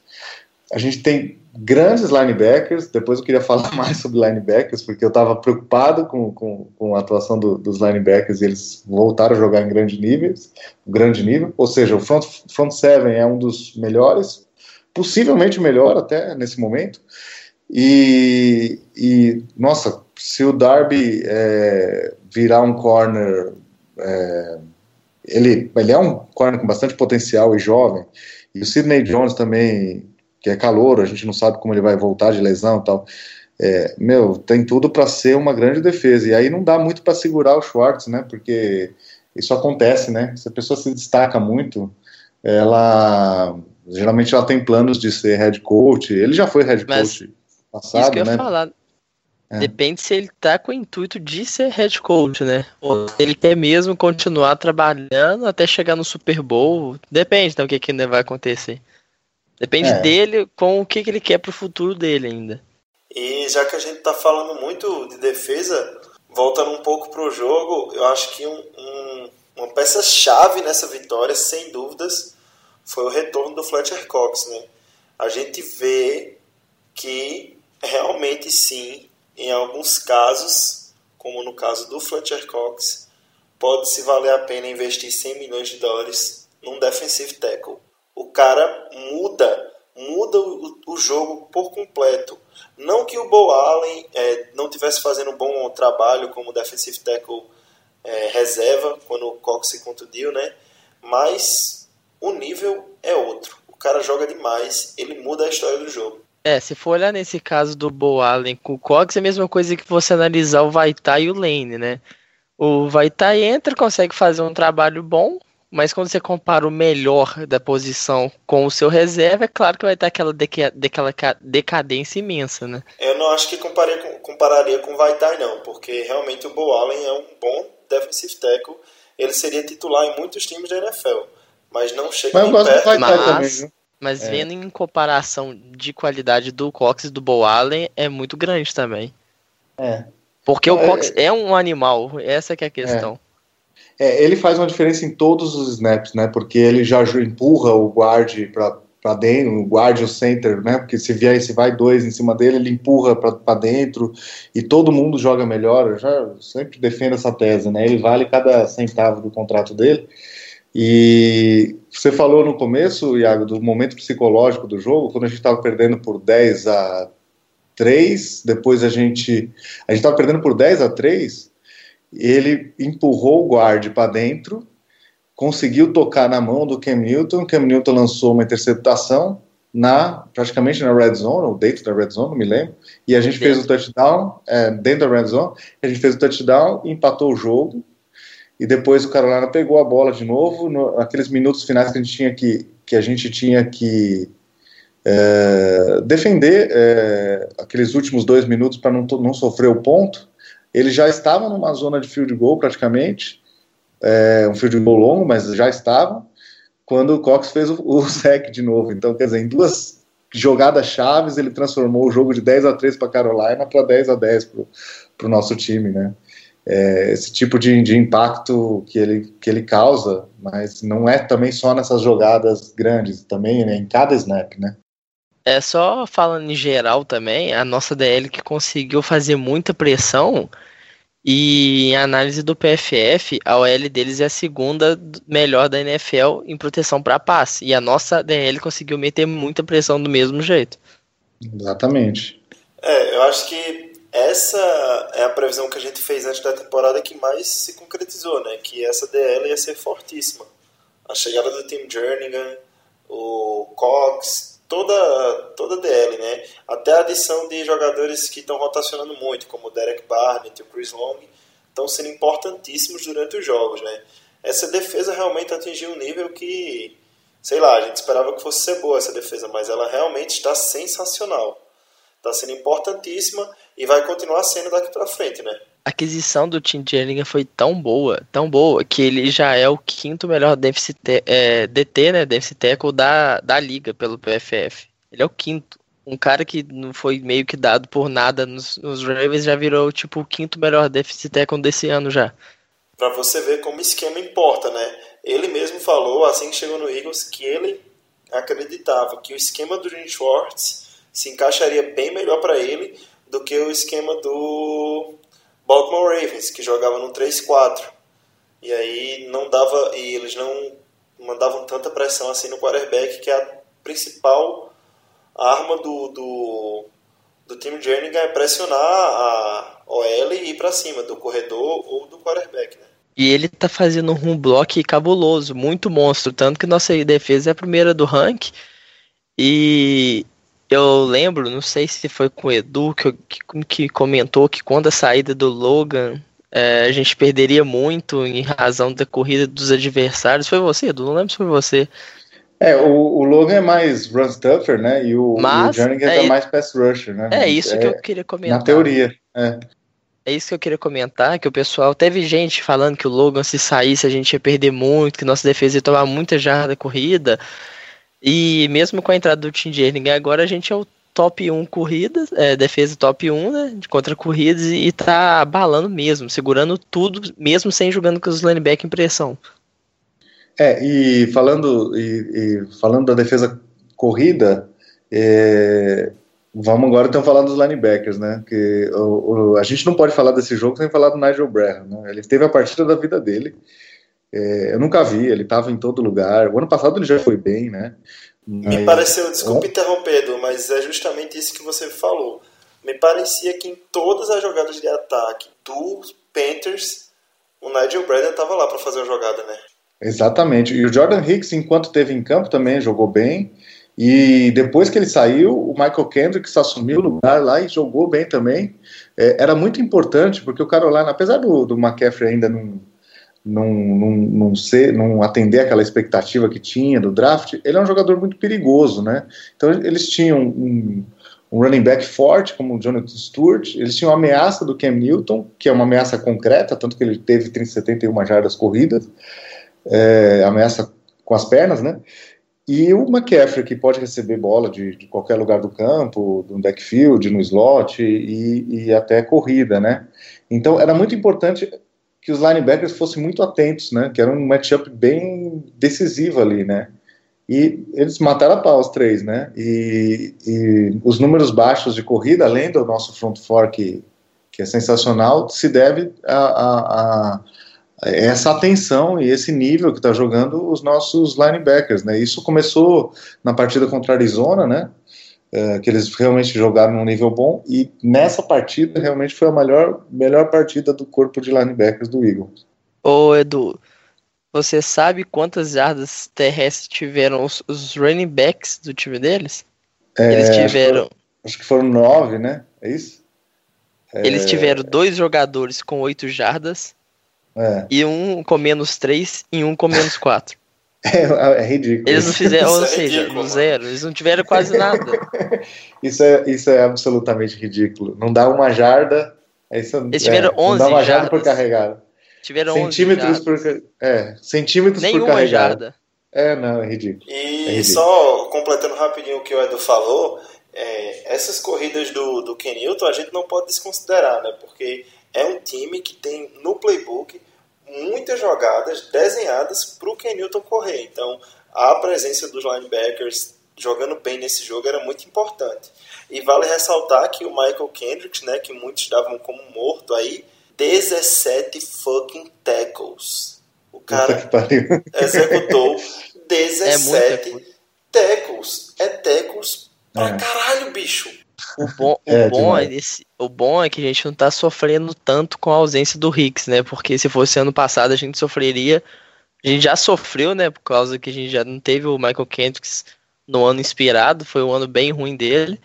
a gente tem grandes linebackers. Depois eu queria falar mais sobre linebackers, porque eu estava preocupado com, com, com, a atuação do, dos linebackers e eles voltaram a jogar em grande níveis, grande nível. Ou seja, o front, front seven é um dos melhores, possivelmente o melhor até nesse momento. E, e nossa, se o Darby é, virar um corner, é, ele, ele é um corner com bastante potencial e jovem, e o Sidney Jones também que é calor, a gente não sabe como ele vai voltar de lesão e tal. É, meu, tem tudo para ser uma grande defesa. E aí não dá muito para segurar o Schwartz, né? Porque isso acontece, né? Se a pessoa se destaca muito, ela geralmente ela tem planos de ser head coach. Ele já foi head Mas coach passado, isso que eu né? falar. É. Depende se ele tá com o intuito de ser head coach, né? Ou ele quer mesmo continuar trabalhando até chegar no Super Bowl. Depende do que, que ainda vai acontecer. Depende é. dele com o que, que ele quer pro futuro dele ainda. E já que a gente tá falando muito de defesa, voltando um pouco pro jogo, eu acho que um, um, uma peça-chave nessa vitória, sem dúvidas, foi o retorno do Fletcher Cox, né? A gente vê que realmente sim, em alguns casos, como no caso do Fletcher Cox, pode se valer a pena investir 100 milhões de dólares num defensive tackle o cara muda, muda o, o jogo por completo. Não que o Bo Allen é, não tivesse fazendo um bom trabalho como defensive tackle é, reserva quando o Cox se contundiu, né? Mas o nível é outro. O cara joga demais, ele muda a história do jogo. É, se for olhar nesse caso do Bo Allen com o Cox, é a mesma coisa que você analisar o Vaitai e o Lane, né? O Vaitai entra, consegue fazer um trabalho bom, mas quando você compara o melhor da posição com o seu reserva, é claro que vai ter aquela, deca, aquela decadência imensa, né? Eu não acho que compararia com, compararia com o Vaitai, não, porque realmente o Bo Allen é um bom defensive tackle. Ele seria titular em muitos times da NFL, mas não chega mas nem perto. Mas, também, Mas é. vendo em comparação de qualidade do Cox e do Bo Allen, é muito grande também. É. Porque o é, Cox é, é um animal, essa que é a questão. É. ele faz uma diferença em todos os snaps, né? Porque ele já empurra o guard para dentro, o guard o center, né? Porque se vier se vai dois em cima dele, ele empurra para dentro e todo mundo joga melhor. Eu já sempre defendo essa tese, né? Ele vale cada centavo do contrato dele. E você falou no começo, Iago, do momento psicológico do jogo, quando a gente estava perdendo por 10 a 3, depois a gente. A gente estava perdendo por 10 a 3, ele empurrou o guard para dentro, conseguiu tocar na mão do Cam Newton, Cam Newton lançou uma interceptação na praticamente na red zone, ou dentro da red zone, não me lembro, e a gente dentro. fez o touchdown, é, dentro da red zone, a gente fez o touchdown, empatou o jogo, e depois o Carolina pegou a bola de novo, no, naqueles minutos finais que a gente tinha que, que, a gente tinha que é, defender é, aqueles últimos dois minutos para não, não sofrer o ponto, ele já estava numa zona de field goal praticamente, é, um field goal longo, mas já estava, quando o Cox fez o, o sec de novo. Então, quer dizer, em duas jogadas chaves, ele transformou o jogo de 10 a 3 para Carolina para 10 a 10 para o nosso time, né? é, esse tipo de, de impacto que ele, que ele causa, mas não é também só nessas jogadas grandes, também né, em cada snap, né? É só falando em geral também, a nossa DL que conseguiu fazer muita pressão e em análise do PFF, a OL deles é a segunda melhor da NFL em proteção para passe. E a nossa DL conseguiu meter muita pressão do mesmo jeito. Exatamente. É, eu acho que essa é a previsão que a gente fez antes da temporada que mais se concretizou, né? Que essa DL ia ser fortíssima. A chegada do Tim Jernigan, o Cox, toda toda DL, né? Até a adição de jogadores que estão rotacionando muito, como o Derek Barnett e o Chris Long, estão sendo importantíssimos durante os jogos, né? Essa defesa realmente atingiu um nível que, sei lá, a gente esperava que fosse ser boa essa defesa, mas ela realmente está sensacional. Está sendo importantíssima e vai continuar sendo daqui para frente, né? Aquisição do Tim Jernigan foi tão boa, tão boa, que ele já é o quinto melhor deficit, é, DT, né, deficit tackle da, da liga pelo PFF. Ele é o quinto. Um cara que não foi meio que dado por nada nos, nos Ravens já virou tipo o quinto melhor deficit tackle desse ano já. Para você ver como esquema importa, né? Ele mesmo falou, assim que chegou no Eagles, que ele acreditava que o esquema do Jim Schwartz se encaixaria bem melhor para ele do que o esquema do Baltimore Ravens, que jogava no 3-4. E aí não dava e eles não mandavam tanta pressão assim no quarterback, que é a principal arma do, do, do time Jernigan é pressionar a OL e ir para cima do corredor ou do quarterback, né? E ele tá fazendo um block cabuloso, muito monstro, tanto que nossa defesa é a primeira do rank. E eu lembro, não sei se foi com o Edu que, que, que comentou que quando a saída do Logan é, a gente perderia muito em razão da corrida dos adversários. Foi você, Edu? Não lembro se foi você. É, o, o Logan é mais run stuffer, né? E o, Mas, o Jernigan é, é mais pass rusher, né? É isso é, que eu queria comentar. Na teoria, é. É isso que eu queria comentar, que o pessoal, teve gente falando que o Logan se saísse a gente ia perder muito, que nossa defesa ia tomar muita jarda corrida. E mesmo com a entrada do Tim Jernigan, agora a gente é o top 1 corridas, é, defesa top 1, né, contra corridas e tá abalando mesmo, segurando tudo, mesmo sem jogando com os linebackers em pressão. É, e falando, e, e falando da defesa corrida, é, vamos agora então falar dos linebackers, né, que o, o, a gente não pode falar desse jogo sem falar do Nigel Braham, né, ele teve a partida da vida dele, é, eu nunca vi, ele estava em todo lugar. O ano passado ele já foi bem, né? Mas... Me pareceu, desculpe interromper, Edu, mas é justamente isso que você falou. Me parecia que em todas as jogadas de ataque do Panthers, o Nigel Bradley estava lá para fazer a jogada, né? Exatamente. E o Jordan Hicks, enquanto teve em campo, também jogou bem. E depois que ele saiu, o Michael Kendricks assumiu o lugar lá e jogou bem também. É, era muito importante, porque o Carolina, apesar do, do McCaffrey ainda não não, não, não, ser, não atender aquela expectativa que tinha do draft, ele é um jogador muito perigoso, né? Então eles tinham um, um running back forte como o Jonathan Stewart, eles tinham a ameaça do Cam Newton, que é uma ameaça concreta, tanto que ele teve 71 jardas corridas, é, ameaça com as pernas, né? e o McCaffrey, que pode receber bola de, de qualquer lugar do campo, no backfield, no slot e, e até corrida, né? Então era muito importante que os linebackers fossem muito atentos, né? Que era um matchup bem decisivo ali, né? E eles mataram a pau os três, né? E, e, os números baixos de corrida, além do nosso front four que, que é sensacional, se deve a, a, a essa atenção e esse nível que está jogando os nossos linebackers, né? Isso começou na partida contra a Arizona, né? É, que eles realmente jogaram num nível bom e nessa partida realmente foi a melhor, melhor partida do corpo de linebackers do Eagles. Ô Edu, você sabe quantas jardas terrestres tiveram os, os running backs do time deles? É, eles tiveram. Acho que, foram, acho que foram nove, né? É isso? Eles é... tiveram dois jogadores com oito jardas é. E um com menos 3 e um com menos 4. É, é, ridículo. Eles não fizeram, ou é seja, ridículo, no zero, eles não tiveram quase nada. isso, é, isso é absolutamente ridículo. Não dá uma jarda. Isso, eles tiveram é, 11 Não dá uma jarda por carregado. Tiveram centímetros 11 por É, centímetros Nenhuma por carregado. jarda. É, não, é ridículo. E é ridículo. só completando rapidinho o que o Edu falou, é, essas corridas do, do Kenilton a gente não pode desconsiderar, né? Porque é um time que tem no playbook muitas jogadas desenhadas para o Ken Newton correr. Então, a presença dos linebackers jogando bem nesse jogo era muito importante. E vale ressaltar que o Michael Kendricks, né, que muitos davam como morto aí, 17 fucking tackles. O cara executou 17 é tackles. É tackles pra é. caralho, bicho. O bom, é, o, bom é esse, o bom é que a gente não tá sofrendo tanto com a ausência do Hicks, né? Porque se fosse ano passado a gente sofreria. A gente já sofreu, né? Por causa que a gente já não teve o Michael Kendricks no ano inspirado, foi um ano bem ruim dele.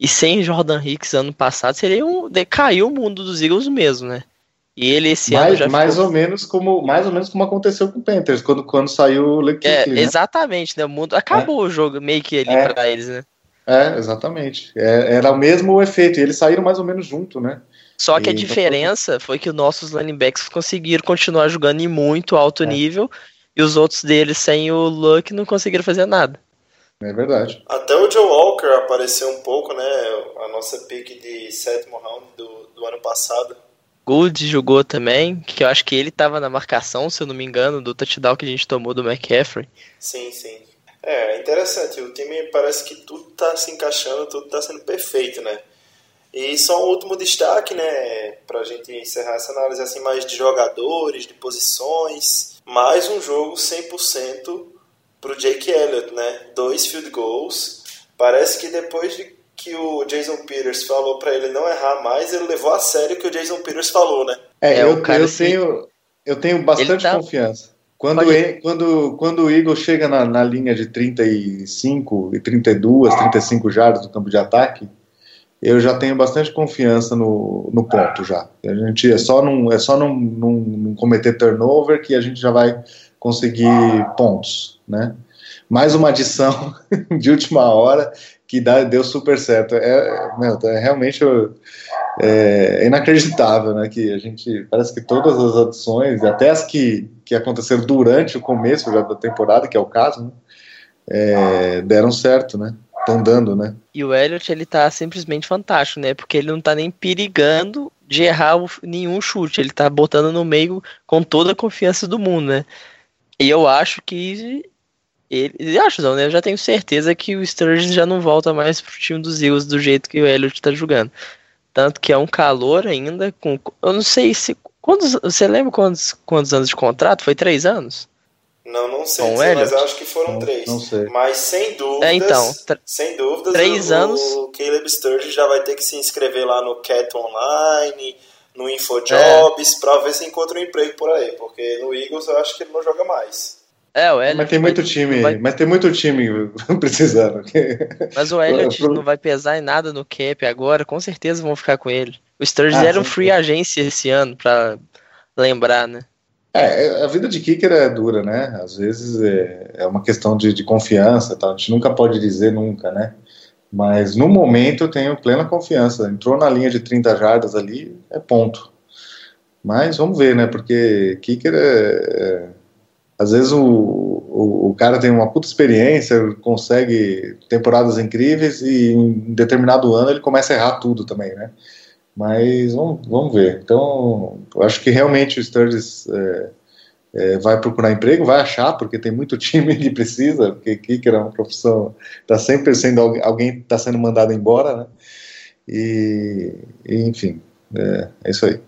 E sem Jordan Hicks ano passado seria um. decaiu o mundo dos Eagles mesmo, né? E ele esse mais, ano já mais ficou... ou menos como mais ou menos como aconteceu com o Panthers quando, quando saiu o Lequim, é, né? exatamente, né? O mundo acabou é. o jogo meio que ali é. para eles, né? É, exatamente. É, era o mesmo efeito. E eles saíram mais ou menos junto, né? Só que e a diferença então... foi que os nossos linebacks conseguiram continuar jogando em muito alto é. nível e os outros deles, sem o Luck, não conseguiram fazer nada. É verdade. Até o Joe Walker apareceu um pouco, né? A nossa pick de sétimo round do, do ano passado. Gould jogou também, que eu acho que ele estava na marcação, se eu não me engano, do touchdown que a gente tomou do McCaffrey. Sim, sim. É, é, interessante. O time parece que tudo está se encaixando, tudo está sendo perfeito, né? E só um último destaque, né, para a gente encerrar essa análise assim mais de jogadores, de posições. Mais um jogo 100% para o Jake Elliott, né? Dois field goals. Parece que depois de que o Jason Peters falou para ele não errar mais, ele levou a sério o que o Jason Peters falou, né? É, é eu, eu, tenho, eu tenho bastante tá... confiança. Quando, quando, quando o Eagle chega na, na, linha de 35 e 32, 35 jardas do campo de ataque, eu já tenho bastante confiança no, no ponto já. A gente é só não é só não, não, não, cometer turnover que a gente já vai conseguir pontos, né? Mais uma adição de última hora que dá, deu super certo. É, meu, é realmente é, inacreditável, né? Que a gente parece que todas as adições, até as que que aconteceram durante o começo já da temporada, que é o caso, né? É, deram certo, né? Estão dando, né? E o Elliot, ele tá simplesmente fantástico, né? Porque ele não tá nem perigando de errar nenhum chute. Ele tá botando no meio com toda a confiança do mundo, né? E eu acho que. Ele, acho não, né? Eu já tenho certeza que o Sturges já não volta mais pro time dos Eagles do jeito que o Elliot tá jogando. Tanto que é um calor ainda com. Eu não sei se Quantos, você lembra quantos, quantos anos de contrato? Foi três anos? Não, não sei, dizer, mas acho que foram não, três. Não sei. Mas sem dúvidas, é, então, sem dúvidas, três o, anos. o Caleb Sturge já vai ter que se inscrever lá no Cat Online, no InfoJobs, é. para ver se encontra um emprego por aí, porque no Eagles eu acho que ele não joga mais. É, o Elliot mas tem muito time, vai... mas tem muito time precisando. Mas o Elliot não vai pesar em nada no cap agora, com certeza vão ficar com ele. O Sturges ah, era um free agência esse ano, pra lembrar, né? É, a vida de kicker é dura, né? Às vezes é, é uma questão de, de confiança, tá? a gente nunca pode dizer nunca, né? Mas no momento eu tenho plena confiança. Entrou na linha de 30 jardas ali, é ponto. Mas vamos ver, né? Porque kicker é, é às vezes o, o, o, cara tem uma puta experiência, consegue temporadas incríveis e em determinado ano ele começa a errar tudo também, né? Mas vamos, vamos ver. Então, eu acho que realmente o Sturges é, é, vai procurar emprego, vai achar, porque tem muito time que precisa, porque kicker é uma profissão, está sempre sendo alguém está sendo mandado embora, né? E, e enfim, é, é isso aí.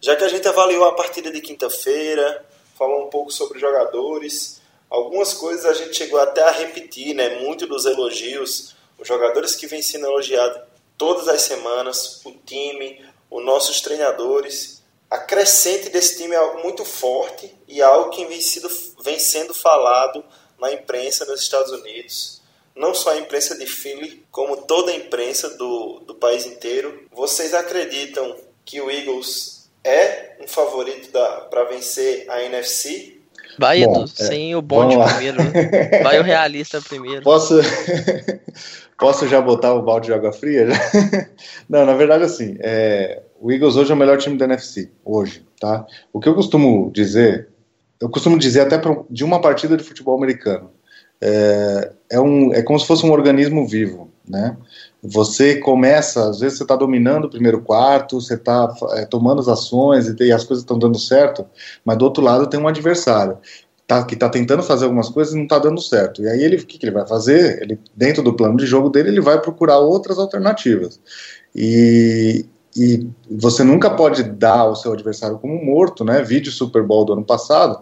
Já que a gente avaliou a partida de quinta-feira, falou um pouco sobre jogadores, algumas coisas a gente chegou até a repetir, né? Muito dos elogios, os jogadores que vêm sendo elogiados todas as semanas, o time, os nossos treinadores. A crescente desse time é algo muito forte e algo que vem, sido, vem sendo falado na imprensa nos Estados Unidos. Não só a imprensa de Philly, como toda a imprensa do, do país inteiro. Vocês acreditam que o Eagles é um favorito para vencer a NFC? Vai, Bom, Edu, é, sem o bonde primeiro. Né? Vai o realista primeiro. Posso, posso já botar o balde de água fria? Não, na verdade, assim, é, o Eagles hoje é o melhor time da NFC, hoje, tá? O que eu costumo dizer, eu costumo dizer até pra, de uma partida de futebol americano, é, é, um, é como se fosse um organismo vivo, né? Você começa, às vezes você está dominando o primeiro quarto, você está é, tomando as ações e, e as coisas estão dando certo, mas do outro lado tem um adversário tá, que está tentando fazer algumas coisas e não está dando certo. E aí ele, o que, que, ele vai fazer? Ele, dentro do plano de jogo dele, ele vai procurar outras alternativas. E, e você nunca pode dar o seu adversário como morto, né? Vídeo Super Bowl do ano passado,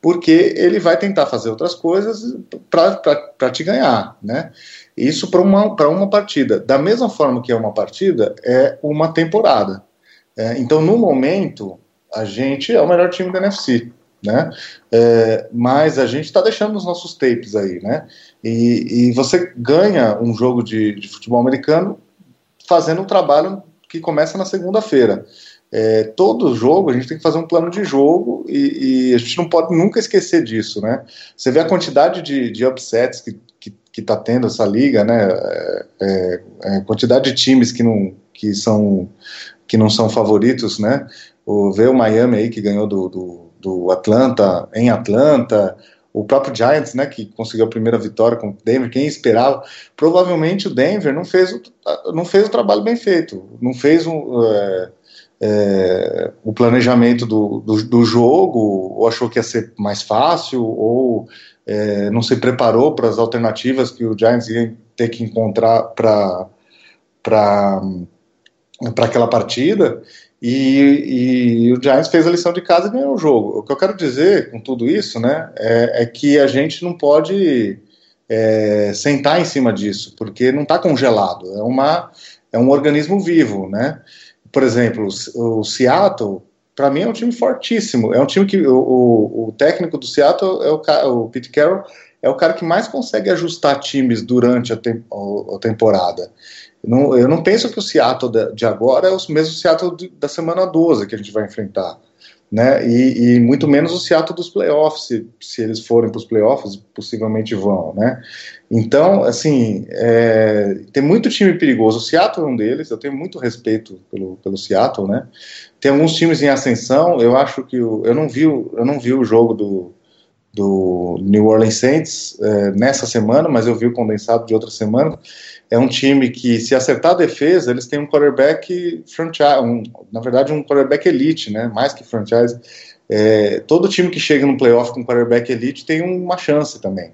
porque ele vai tentar fazer outras coisas para te ganhar, né? Isso para uma, uma partida. Da mesma forma que é uma partida, é uma temporada. É, então, no momento, a gente é o melhor time da NFC, né? É, mas a gente está deixando os nossos tapes aí, né? E, e você ganha um jogo de, de, futebol americano fazendo um trabalho que começa na segunda-feira. É, todo jogo a gente tem que fazer um plano de jogo e, e, a gente não pode nunca esquecer disso, né? Você vê a quantidade de, de upsets que, que está tendo essa liga, né? É, é, é, quantidade de times que não, que são, que não são favoritos, né? O, vê o Miami aí que ganhou do, do, do Atlanta em Atlanta, o próprio Giants, né, que conseguiu a primeira vitória com o Denver, quem esperava? Provavelmente o Denver não fez o, não fez o trabalho bem feito, não fez um, é, é, o planejamento do, do, do, jogo, ou achou que ia ser mais fácil, ou é, não se preparou para as alternativas que o Giants ia ter que encontrar para aquela partida. E, e, o Giants fez a lição de casa e ganhou o jogo. O que eu quero dizer com tudo isso, né, é, é que a gente não pode é, sentar em cima disso, porque não está congelado. É uma é um organismo vivo, né? Por exemplo, o, o Seattle para mim é um time fortíssimo. É um time que o, o, o técnico do Seattle é o, o Pete Carroll é o cara que mais consegue ajustar times durante a, tem, a, temporada. Não, eu não, penso que o Seattle de agora é o mesmo Seattle de, da semana 12 que a gente vai enfrentar. Né? E, e muito menos o Seattle dos playoffs, se, se eles forem para os playoffs, possivelmente vão. Né? Então, assim, é, tem muito time perigoso. O Seattle é um deles, eu tenho muito respeito pelo, pelo Seattle, né? Tem alguns times em ascensão. Eu acho que o, eu não vi eu não vi o jogo do, do New Orleans Saints é, nessa semana, mas eu vi o condensado de outra semana. É um time que, se acertar a defesa, eles têm um quarterback franchise, um, na verdade, um quarterback elite, né? Mais que franchise. É, todo time que chega no playoff com quarterback elite tem uma chance também,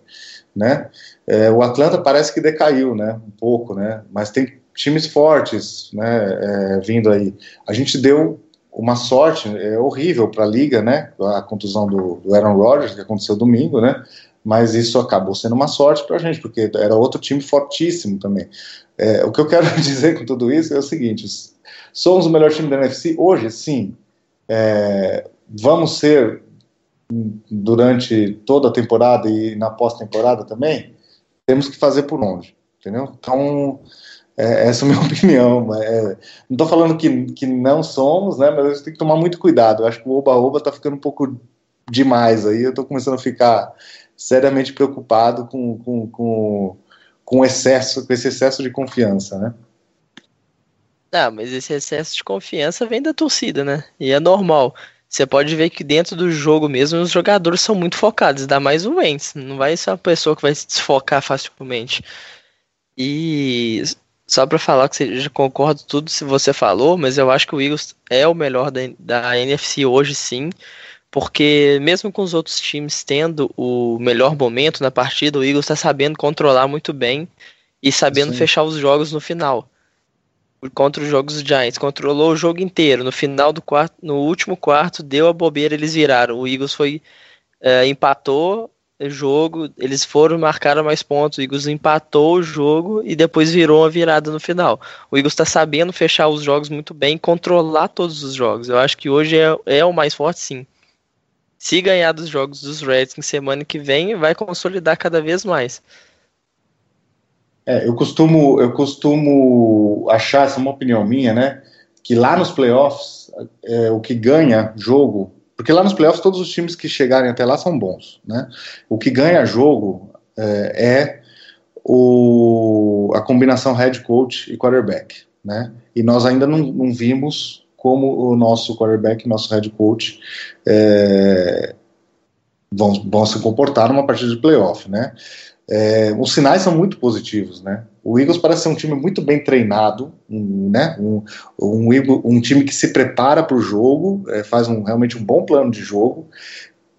né? É, o Atlanta parece que decaiu, né? Um pouco, né? Mas tem times fortes, né? É, vindo aí. A gente deu uma sorte é horrível para a liga, né? A contusão do, do, Aaron Rodgers que aconteceu domingo, né? Mas isso acabou sendo uma sorte para a gente, porque era outro time fortíssimo também. É, o que eu quero dizer com tudo isso é o seguinte: somos o melhor time da NFC hoje, sim. É, vamos ser durante toda a temporada e na pós-temporada também. Temos que fazer por onde, entendeu? Então é, essa é a minha opinião. É, não estou falando que, que não somos, né, mas a gente tem que tomar muito cuidado. Eu acho que o oba-oba está ficando um pouco demais aí. Eu estou começando a ficar seriamente preocupado com, com, com, com, excesso, com esse excesso de confiança, né? Ah, mas esse excesso de confiança vem da torcida, né? E é normal. você pode ver que dentro do jogo mesmo os jogadores são muito focados, ainda mais o Wentz. Não vai ser uma pessoa que vai se desfocar facilmente. E só para falar que você já concordo tudo se você falou, mas eu acho que o Eagles é o melhor da, da NFC hoje sim, porque mesmo com os outros times tendo o melhor momento na partida, o Eagles está sabendo controlar muito bem e sabendo sim. fechar os jogos no final contra os jogos do Giants, controlou o jogo inteiro. No final do quarto, no último quarto, deu a bobeira, eles viraram. O Eagles foi é, empatou jogo, eles foram marcaram mais pontos. O Eagles empatou o jogo e depois virou uma virada no final. O Eagles está sabendo fechar os jogos muito bem, controlar todos os jogos. Eu acho que hoje é, é o mais forte, sim. Se ganhar dos jogos dos Redskins semana que vem, vai consolidar cada vez mais. É, eu costumo eu costumo achar, essa é uma opinião minha, né, que lá nos playoffs é, o que ganha jogo, porque lá nos playoffs todos os times que chegarem até lá são bons, né? O que ganha jogo é, é o, a combinação head coach e quarterback, né? E nós ainda não, não vimos como o nosso quarterback, nosso head coach é, vão, vão se comportar numa partida de playoff, né? É, os sinais são muito positivos, né? O Eagles parece ser um time muito bem treinado, um, né? Um, um, um time que se prepara para o jogo, é, faz um, realmente um bom plano de jogo,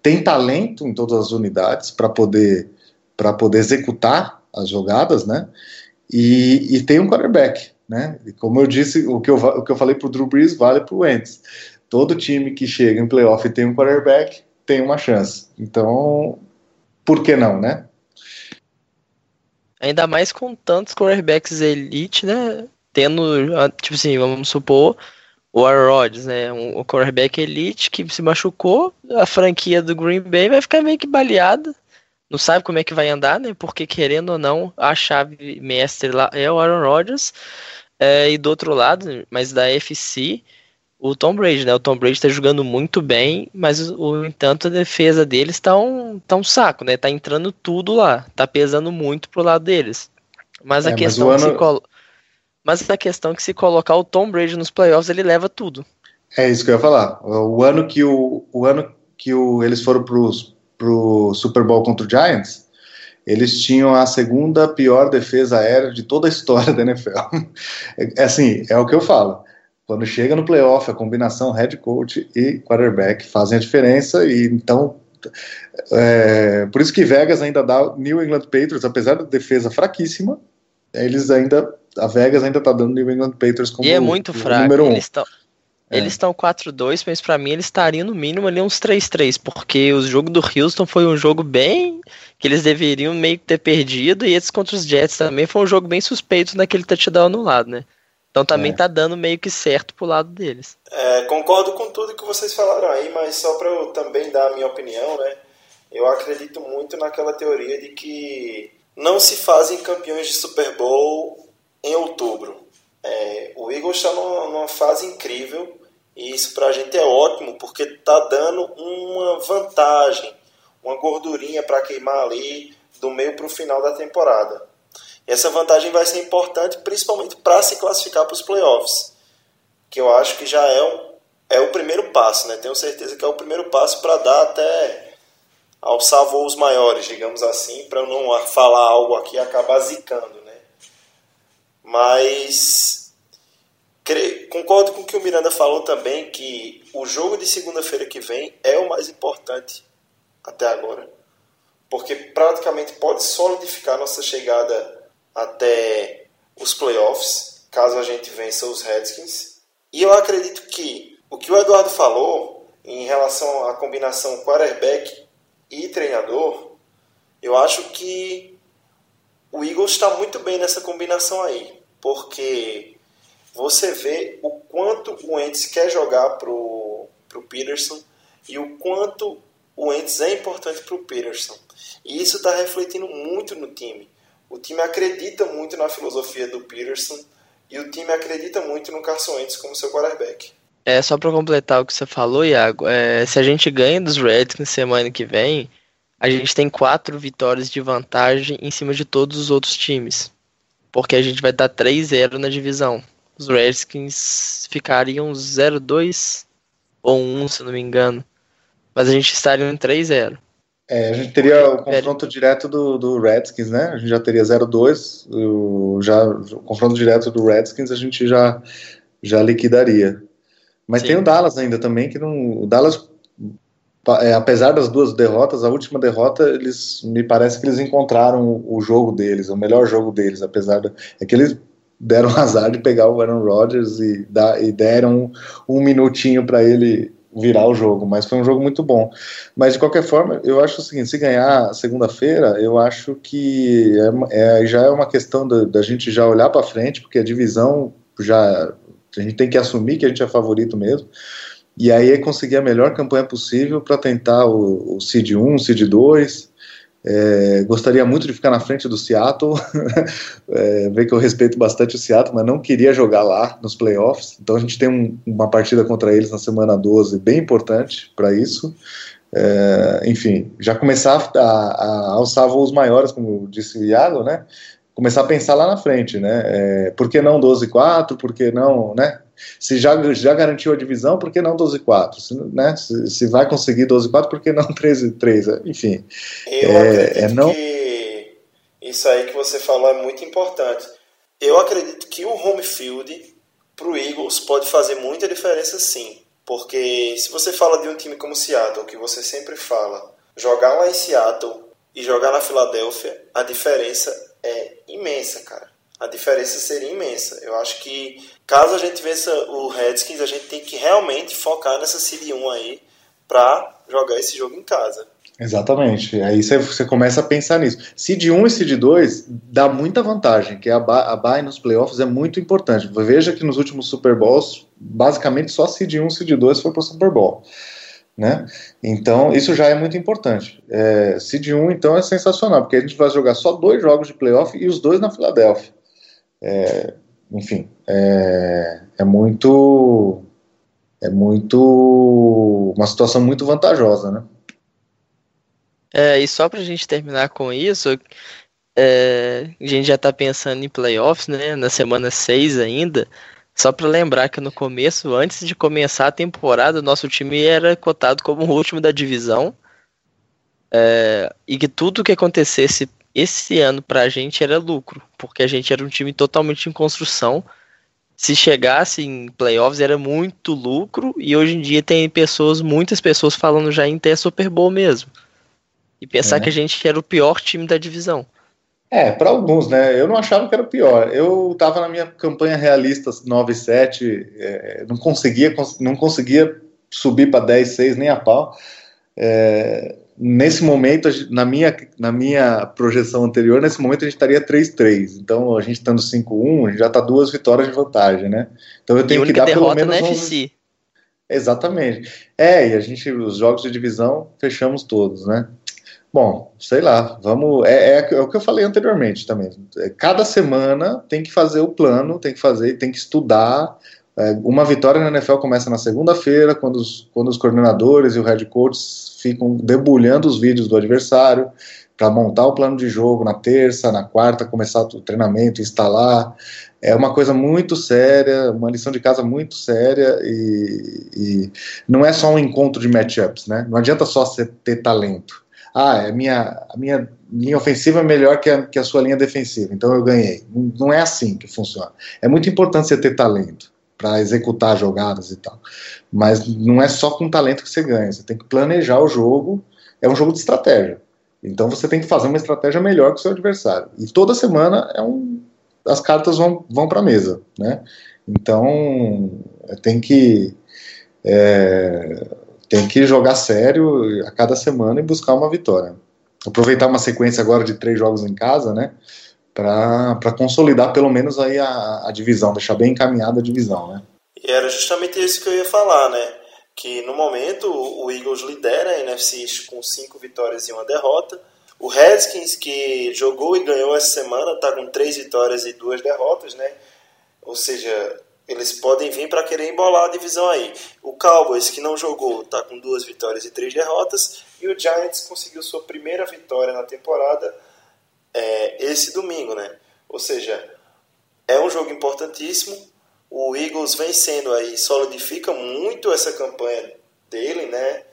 tem talento em todas as unidades para poder para poder executar as jogadas, né? E, e, tem um quarterback, né? E como eu disse, o que eu, o que eu falei para o Drew Brees vale para o Wentz. Todo time que chega em playoff e tem um quarterback tem uma chance. Então, por que não, né? Ainda mais com tantos quarterbacks elite, né? Tendo, ah, tipo assim, vamos supor, o Aaron Rodgers, né? Um, quarterback elite que se machucou, a franquia do Green Bay vai ficar meio que baleada. Não sabe como é que vai andar, né? Porque querendo ou não, a chave mestre lá é o Aaron Rodgers. É, e do outro lado, mas da FC, o Tom Brady, né? O Tom Brady está jogando muito bem, mas o entanto a defesa deles está um, tá um saco, né? Tá entrando tudo lá, tá pesando muito pro lado deles. Mas a é, questão mas, ano... colo... mas a questão é que se colocar o Tom Brady nos playoffs, ele leva tudo. É isso que eu ia falar. O ano que o, o ano que o, eles foram pro, pro Super Bowl contra o Giants, eles tinham a segunda pior defesa aérea de toda a história da NFL. É, assim, é o que eu falo quando chega no playoff, a combinação head coach e quarterback fazem a diferença e então é, por isso que Vegas ainda dá New England Patriots, apesar da defesa fraquíssima, eles ainda a Vegas ainda tá dando New England Patriots como e é muito fraco. número um. Eles estão é. Eles estão 4-2, mas para mim eles estariam no mínimo ali uns 3-3, porque o jogo do Houston foi um jogo bem que eles deveriam meio que ter perdido, e esse contra os Jets também foi um jogo bem suspeito naquele touchdown anulado, né? Então também é. tá dando meio que certo pro lado deles. É, concordo com tudo que vocês falaram aí, mas só para eu também dar a minha opinião, né? Eu acredito muito naquela teoria de que não se fazem campeões de Super Bowl em outubro. É, o Eagles está numa, numa, fase incrível e isso para a gente é ótimo porque tá dando uma vantagem, uma gordurinha para queimar ali do meio para o final da temporada. Essa vantagem vai ser importante principalmente para se classificar para os playoffs, que eu acho que já é, um, é o primeiro passo, né? Tenho certeza que é o primeiro passo para dar até alçar voos maiores, digamos assim, para não falar algo aqui e acabar zicando, né? Mas concordo com o que o Miranda falou também, que o jogo de segunda-feira que vem é o mais importante até agora. Porque praticamente pode solidificar nossa chegada até os playoffs, caso a gente vença os Redskins. E eu acredito que o que o Eduardo falou em relação à combinação quarterback e treinador, eu acho que o Eagles está muito bem nessa combinação aí, porque você vê o quanto o Wentz quer jogar pro, pro Peterson e o quanto o Wentz é importante pro Peterson. E isso está refletindo muito no time. O time acredita muito na filosofia do Peterson e o time acredita muito no Carson Wentz como seu quarterback. É, só para completar o que você falou, Iago, é, se a gente ganha dos Redskins semana que vem, a gente tem quatro vitórias de vantagem em cima de todos os outros times. Porque a gente vai dar 3-0 na divisão. Os Redskins ficariam 0-2. ou 1, se não me engano. Mas a gente estaria em 3-0. É, a gente teria o confronto direto do, do Redskins, né? A gente já teria 0-2. O, já, o confronto direto do Redskins a gente já, já liquidaria. Mas Sim. tem o Dallas ainda também, que não. O Dallas, é, apesar das duas derrotas, a última derrota, eles me parece que eles encontraram o jogo deles, o melhor jogo deles, apesar da. É que eles deram azar de pegar o Aaron Rodgers e, dar, e deram um, um minutinho para ele virar o jogo, mas foi um jogo muito bom. Mas de qualquer forma, eu acho o seguinte: se ganhar segunda-feira, eu acho que é, é, já é uma questão da, gente já olhar para frente, porque a divisão já a gente tem que assumir que a gente é favorito mesmo. E aí é conseguir a melhor campanha possível para tentar o, o Seed 1, Seed 2, é, gostaria muito de ficar na frente do Seattle, é, ver que eu respeito bastante o Seattle, mas não queria jogar lá nos playoffs. Então a gente tem um, uma partida contra eles na semana 12, bem importante para isso. É, enfim, já começar a, a alçar voos maiores, como disse o Iago, né? Começar a pensar lá na frente, né? É, por que não 12-4? Por que não, né? Se já, já garantiu a divisão, por que não 12-4? Se, né, se, se, vai conseguir 12-4, por que não 13-3? Enfim. Eu é, acredito é não... que isso aí que você falou é muito importante. Eu acredito que o home field para o Eagles pode fazer muita diferença sim. Porque se você fala de um time como Seattle, que você sempre fala, jogar lá em Seattle e jogar na Filadélfia, a diferença é imensa, cara a diferença seria imensa. Eu acho que caso a gente vença o Redskins, a gente tem que realmente focar nessa Seed 1 aí para jogar esse jogo em casa. Exatamente. Aí você começa a pensar nisso. Seed 1 e Seed 2 dá muita vantagem, que a bye nos playoffs é muito importante. Veja que nos últimos Super Bowls, basicamente só Seed 1 e Seed 2 foi para o Super Bowl. Né? Então, isso já é muito importante. É, Seed 1, então, é sensacional, porque a gente vai jogar só dois jogos de playoff e os dois na Filadélfia é, enfim, é, é muito é muito uma situação muito vantajosa, né? É, e só pra gente terminar com isso, é, a gente já tá pensando em playoffs, né? Na semana 6 ainda. Só para lembrar que no começo, antes de começar a temporada, o nosso time era cotado como o último da divisão. É, e que tudo que acontecesse esse ano pra gente era lucro, porque a gente era um time totalmente em construção. Se chegasse em playoffs era muito lucro e hoje em dia tem pessoas, muitas pessoas falando já em ter Super Bowl mesmo. E pensar é. que a gente era o pior time da divisão. É, para alguns, né? Eu não achava que era o pior. Eu tava na minha campanha realista 9-7, é, não conseguia, não conseguia subir para 10-6 nem a pau. É, nesse momento, na minha, na minha projeção anterior, nesse momento a gente estaria 3-3. Então, a gente estando 5-1, a gente já está duas vitórias de vantagem, né? Então eu tenho que dar pelo menos. Na 11... Exatamente. É, e a gente, os jogos de divisão, fechamos todos, né? Bom, sei lá, vamos. É, é, é, o que eu falei anteriormente também. É, cada semana tem que fazer o plano, tem que fazer, tem que estudar. É, uma vitória na NFL começa na segunda-feira, quando os, quando os coordenadores e o head coach ficam debulhando os vídeos do adversário para montar o plano de jogo na terça, na quarta, começar o treinamento, instalar. É uma coisa muito séria, uma lição de casa muito séria e, e não é só um encontro de matchups, né? Não adianta só ter talento. Ah, a minha, a minha linha ofensiva é melhor que a, que a sua linha defensiva, então eu ganhei. Não é assim que funciona. É muito importante você ter talento para executar jogadas e tal. Mas não é só com talento que você ganha, você tem que planejar o jogo, é um jogo de estratégia. Então você tem que fazer uma estratégia melhor que o seu adversário. E toda semana é um, as cartas vão, vão para a mesa, né? Então tem que é, tem que jogar sério a cada semana e buscar uma vitória. Aproveitar uma sequência agora de três jogos em casa, né? Para consolidar pelo menos aí a, a divisão, deixar bem encaminhada a divisão, né? E era justamente isso que eu ia falar, né? Que no momento o Eagles lidera a NFC com cinco vitórias e uma derrota. O Redskins, que jogou e ganhou essa semana, está com três vitórias e duas derrotas, né? Ou seja, eles podem vir para querer embolar a divisão aí. O Cowboys, que não jogou, está com duas vitórias e três derrotas. E o Giants conseguiu sua primeira vitória na temporada é, esse domingo, né? Ou seja, é um jogo importantíssimo, o Eagles vencendo aí solidifica muito essa campanha dele, né?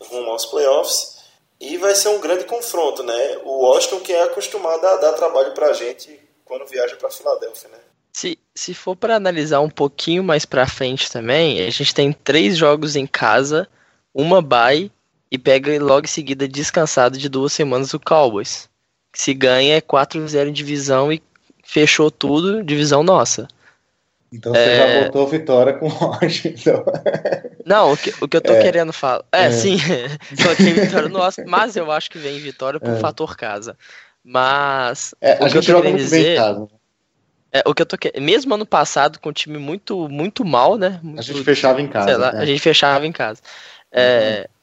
Rumo aos playoffs. E vai ser um grande confronto, né? O Washington que é acostumado a dar trabalho pra gente quando viaja para Filadélfia, né? Se, se for para analisar um pouquinho mais para frente também, a gente tem três jogos em casa, uma bye e pega logo em seguida descansado de duas semanas o Cowboys. Se ganha é 4-0 em divisão e fechou tudo, divisão nossa. Então você é... já botou vitória com Washington. Não, o que, o que eu tô é... querendo falar. É, é. sim, coloquei vitória no nosso, mas eu acho que vem vitória por é. fator casa. Mas. É, a gente joga muito dizer, bem em casa. É, o que eu tô querendo. Mesmo ano passado, com um time muito, muito mal, né? Muito, a gente fechava em casa. Lá, a gente fechava em casa. É, uhum.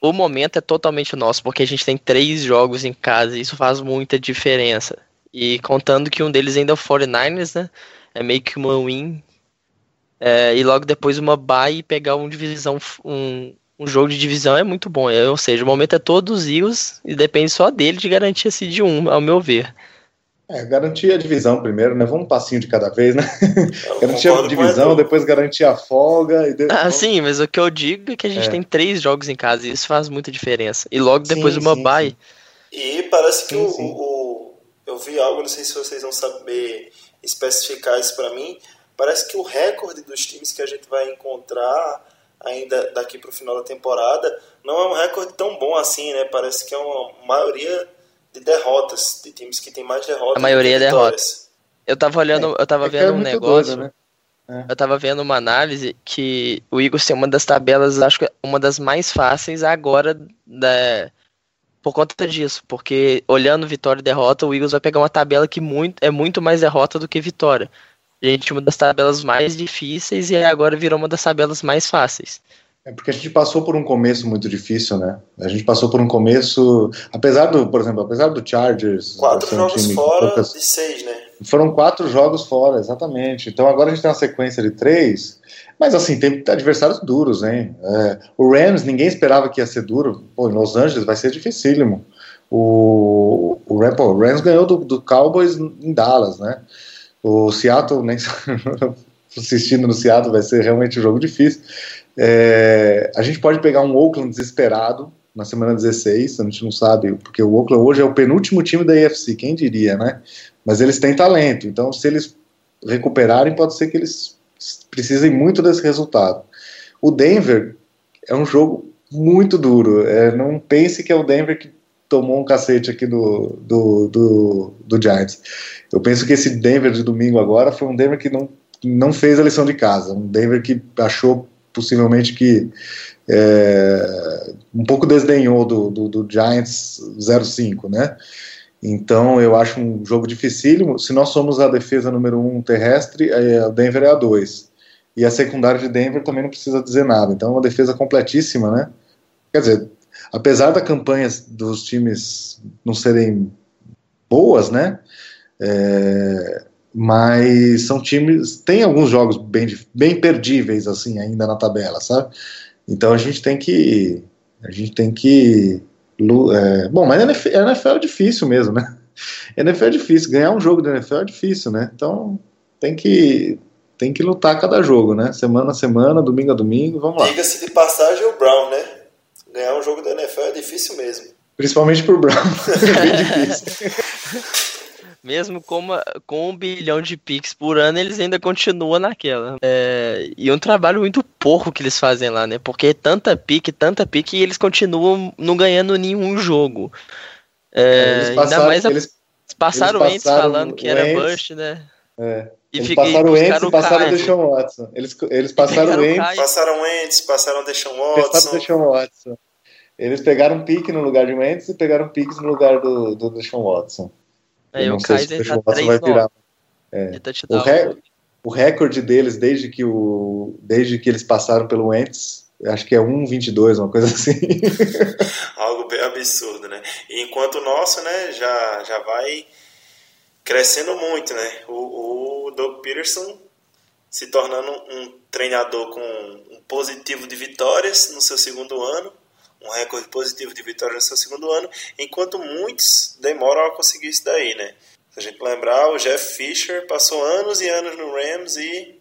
O momento é totalmente nosso, porque a gente tem três jogos em casa e isso faz muita diferença. E contando que um deles ainda é o 49ers, né? é meio que uma win. É, e logo depois uma bye e pegar um divisão, um, um jogo de divisão é muito bom. É, ou seja, o momento é todos os e depende só dele de garantir a seed 1, ao meu ver. É, garantir a divisão primeiro, né? Vamos um passinho de cada vez, né? garantir a divisão, depois garantir a folga. E depois... Ah, sim, mas o que eu digo é que a gente é. tem três jogos em casa e isso faz muita diferença. E logo depois sim, uma sim, bye. Sim. E parece que sim, o, o, eu vi algo, não sei se vocês vão saber especificar isso para mim. Parece que o recorde dos times que a gente vai encontrar ainda daqui para o final da temporada não é um recorde tão bom assim, né? Parece que é uma maioria de derrotas, de times que tem mais derrotas. A maioria é derrotas. Eu tava olhando, é, eu tava é vendo é um negócio. Doido, né? Eu tava vendo uma análise que o Eagles tem uma das tabelas, acho que uma das mais fáceis agora da, por conta disso, porque olhando vitória e derrota, o Eagles vai pegar uma tabela que muito, é muito mais derrota do que vitória. A gente tinha uma das tabelas mais difíceis e agora virou uma das tabelas mais fáceis. É porque a gente passou por um começo muito difícil, né? A gente passou por um começo, apesar do, por exemplo, apesar do Chargers, quatro jogos fora poucas, de seis, né? Foram quatro jogos fora, exatamente. Então agora a gente tem uma sequência de três mas assim, tem adversários duros, hein? É, o Rams, ninguém esperava que ia ser duro. Pô, em Los Angeles vai ser dificílimo. O, o, Rams, pô, o Rams ganhou do, do, Cowboys em Dallas, né? O Seattle, nem assistindo no Seattle, vai ser realmente um jogo difícil. É, a gente pode pegar um Oakland desesperado na semana 16, a gente não sabe, porque o Oakland hoje é o penúltimo time da AFC, quem diria, né? Mas eles têm talento, então se eles recuperarem, pode ser que eles precisem muito desse resultado. O Denver é um jogo muito duro. É, não pense que é o Denver que tomou um cacete aqui do, do, do, do, Giants. Eu penso que esse Denver de domingo agora foi um Denver que não, não fez a lição de casa. Um Denver que achou possivelmente que é, um pouco desdenhou do, do, do Giants 05, né? Então eu acho um jogo dificílimo. Se nós somos a defesa número um terrestre, é, o Denver é a dois. E a secundária de Denver também não precisa dizer nada. Então é uma defesa completíssima, né? Quer dizer, apesar da campanha dos times não serem boas, né? É, mas são times. Tem alguns jogos bem, bem perdíveis, assim, ainda na tabela, sabe? Então a gente tem que. A gente tem que é, bom, mas NFL, NFL é difícil mesmo, né? NFL é difícil, ganhar um jogo da NFL é difícil, né? Então tem que tem que lutar cada jogo, né? Semana a semana, domingo a domingo, vamos lá. Diga-se de passagem o Brown, né? Ganhar um jogo da NFL é difícil mesmo. Principalmente pro Brown, é bem difícil. mesmo com, uma, com um bilhão de picks por ano, eles ainda continuam naquela. É, e um trabalho muito porco que eles fazem lá, né? Porque é tanta pique, tanta pique, e eles continuam não ganhando nenhum jogo. É, eles passaram, ainda mais a, eles, passaram eles passaram falando que era Bush, né? É. E eles passaram o Ents e passaram o Deshaun Watson. Eles, eles passaram o Ents. Passaram o Ents, passaram o Deshaun Watson. Passaram o Deshaun Watson. Eles pegaram um pique no lugar de Wentz e pegaram piques no lugar do, do Deshaun Watson. É, o Kaiser tá 3 vai virar. É. Tá o, re, o, recorde deles desde que, o, desde que eles passaram pelo Ents, acho que é 1,22, uma coisa assim. Algo bem absurdo, né? E enquanto o nosso, né, já, já vai crescendo muito, né? O, o Doug Peterson se tornando um treinador com um positivo de vitórias no seu segundo ano, um recorde positivo de vitórias no seu segundo ano, enquanto muitos demoram a conseguir isso daí, né? Se a gente lembrar, o Jeff Fisher passou anos e anos no Rams e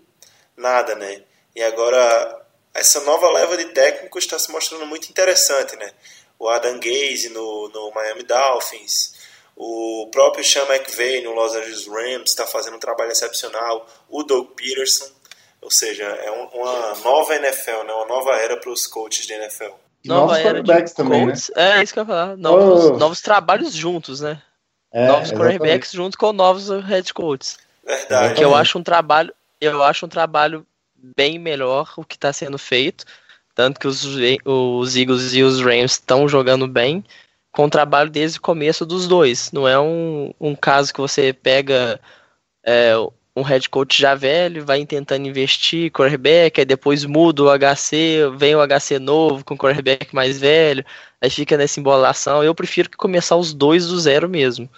nada, né? E agora essa nova leva de técnicos está se mostrando muito interessante, né? O Adam Gaze no, no Miami Dolphins, o próprio Sean McVay no Los Angeles Rams está fazendo um trabalho excepcional, o Doug Peterson, ou seja, é um, uma nova NFL, né? uma nova era para os coaches de NFL. Nova novos de também, né? É, isso que eu ia falar. Novos, oh. novos trabalhos juntos, né? É, novos quarterbacks junto com novos head coaches. Verdade. Que eu acho um trabalho, eu acho um trabalho bem melhor o que está sendo feito. Tanto que os, os Eagles e os Rams estão jogando bem com o trabalho desde o começo dos dois. Não é um, um caso que você pega é, um head coach já velho, vai tentando investir, quarterback, aí depois muda o HC, vem o HC novo com o quarterback mais velho, aí fica nessa embolação. Eu prefiro que começar os dois do zero mesmo.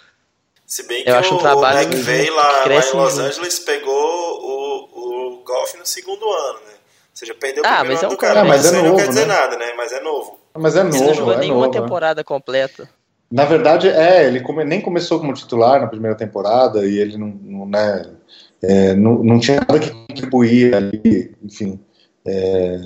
Se bem que eu acho um trabalho o McVay lá, lá em Los Angeles pegou o, o golfe no segundo ano, né? Ou seja, perdeu o ah, primeiro mas ano é um do cara. Mas, mas é novo, não quer dizer né? nada, né? Mas é novo. Mas é novo. Ele não jogou é nenhuma novo, temporada né? completa. Na verdade, é, ele come, nem começou como titular na primeira temporada e ele não, não, né, é, não, não tinha nada que contribuir ali, enfim. É,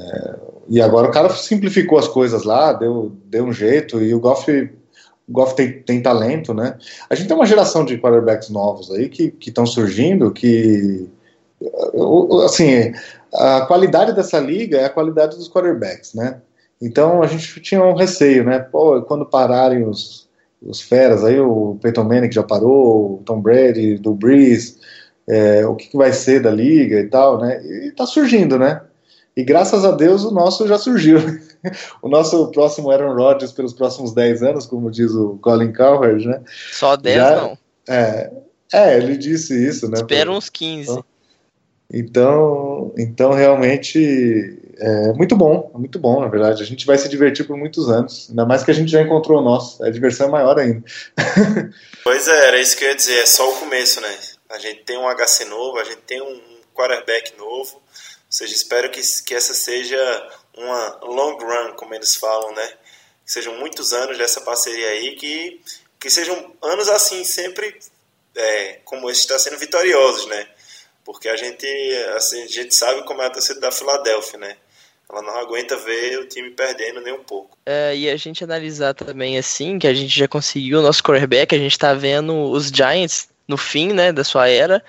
e agora o cara simplificou as coisas lá, deu, deu um jeito, e o Goff, o Goff tem, tem talento, né? A gente tem uma geração de quarterbacks novos aí que estão surgindo, que assim, a qualidade dessa liga é a qualidade dos quarterbacks, né? Então a gente tinha um receio, né? Pô, quando pararem os, os feras aí, o Peyton Manning já parou, o Tom Brady, do Breeze, é, o que, que, vai ser da liga e tal, né? E tá surgindo, né? E graças a Deus o nosso já surgiu. o nosso próximo Aaron Rodgers pelos próximos 10 anos, como diz o Colin Cowherd, né? Só 10 já, não. É, é, ele disse isso, né? Espera uns 15. Então, então realmente é muito bom, é muito bom, na verdade. A gente vai se divertir por muitos anos, ainda mais que a gente já encontrou o nosso. A diversão é maior ainda. pois é, era isso que eu ia dizer, é só o começo, né? A gente tem um HC novo, a gente tem um quarterback novo. Ou seja, espero que, que essa seja uma long run, como eles falam, né? Que sejam muitos anos dessa parceria aí, que, que sejam anos assim, sempre é, como esse está sendo vitoriosos, né? Porque a gente, assim, a gente sabe como é a torcida da Filadélfia, né? Ela não aguenta ver o time perdendo nem um pouco. É, e a gente analisar também assim, que a gente já conseguiu o nosso quarterback, a gente tá vendo os Giants no fim, né, da sua era.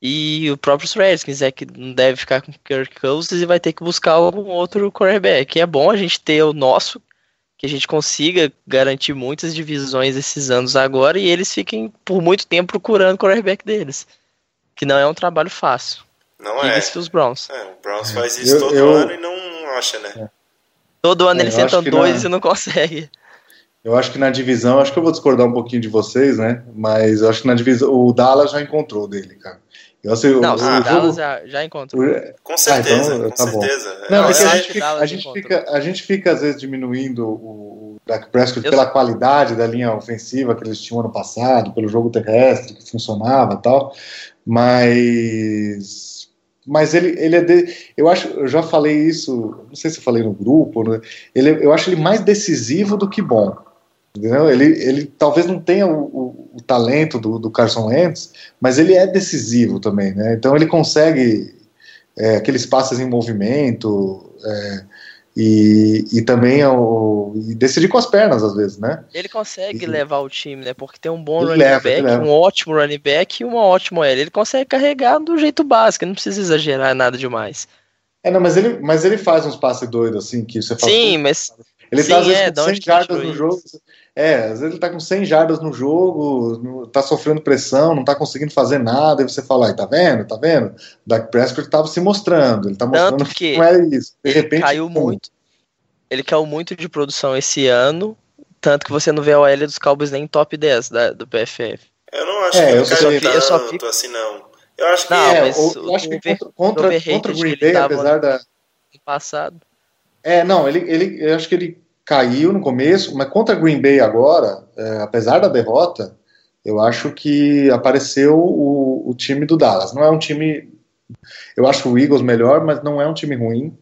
E o próprio Redskins é que não deve ficar com Kirk Cousins e vai ter que buscar algum outro quarterback. E é bom a gente ter o nosso, que a gente consiga garantir muitas divisões esses anos agora e eles fiquem por muito tempo procurando o quarterback deles. Que não é um trabalho fácil. Não é. Isso os Browns. É, o Browns faz isso eu, todo eu... ano e não acha, né? É. Todo ano é, eles sentam dois na... e não consegue. Eu acho que na divisão, acho que eu vou discordar um pouquinho de vocês, né? Mas eu acho que na divisão, o Dallas já encontrou dele, cara. Eu, assim, não, o, o, o Dallas já, já encontrou. Com certeza, ah, então, com tá certeza. Bom. Não, porque a gente, fica, a, gente fica, a gente fica, às vezes, diminuindo o Dak Prescott eu pela qualidade da linha ofensiva que eles tinham ano passado, pelo jogo terrestre que funcionava e tal, mas mas ele, ele é de, eu acho, eu já falei isso, não sei se eu falei no grupo, né? ele, eu acho ele mais decisivo do que bom. Entendeu? Ele, ele talvez não tenha o, o, o talento do, do, Carson Wentz, mas ele é decisivo também, né? Então ele consegue é, aqueles passes em movimento é, e, e também é o, e decidir com as pernas às vezes, né? Ele consegue e, levar o time, né? Porque tem um bom running leva, back, um ótimo running back e uma ótima L. Ele consegue carregar do jeito básico, não precisa exagerar nada demais. É, não, mas ele, mas ele faz uns passes doidos assim que você fala. Sim, mas ele Sim, tá às vezes é, com 100 jardas no jogo. É, às vezes ele tá com 100 jardas no jogo, tá sofrendo pressão, não tá conseguindo fazer nada, e você fala, tá vendo, tá vendo? Dak Prescott tava se mostrando, ele tá mostrando Tanto que não era isso. De ele repente, caiu pum. muito. Ele caiu muito de produção esse ano, tanto que você não vê a OL dos Cowboys nem top 10 da, do PFF. Eu não acho é, que ele caiu tanto eu só fico... assim, não. Eu acho que, não, é, mas eu acho que contra, contra, contra o Green Bay, apesar da... Passado. É, não, ele, ele, eu acho que ele caiu no começo, mas contra Green Bay agora, é, apesar da derrota, eu acho que apareceu o, o, time do Dallas. Não é um time. Eu acho o Eagles melhor, mas não é um time ruim.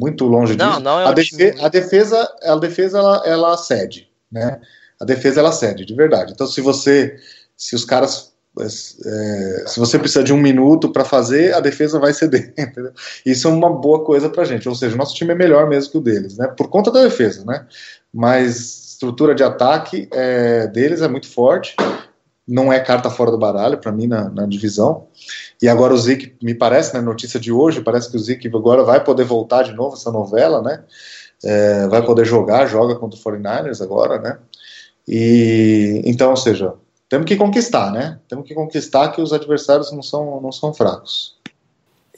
Muito longe não, disso. Não, é um a, defe a, defesa, a defesa ela, ela cede, né? A defesa ela cede, de verdade. Então, se você, se os caras é, se você precisa de um minuto para fazer, a defesa vai ceder. Entendeu? Isso é uma boa coisa para gente. Ou seja, o nosso time é melhor mesmo que o deles, né? Por conta da defesa, né? Mas estrutura de ataque é, deles é muito forte. Não é carta fora do baralho para mim na, na, divisão. E agora o Zeke, me parece, na né, notícia de hoje, parece que o Zeke agora vai poder voltar de novo essa novela, né? É, vai poder jogar, joga contra o 49ers agora, né? E então, ou seja, temos que conquistar, né? Temos que conquistar que os adversários não são, não são fracos.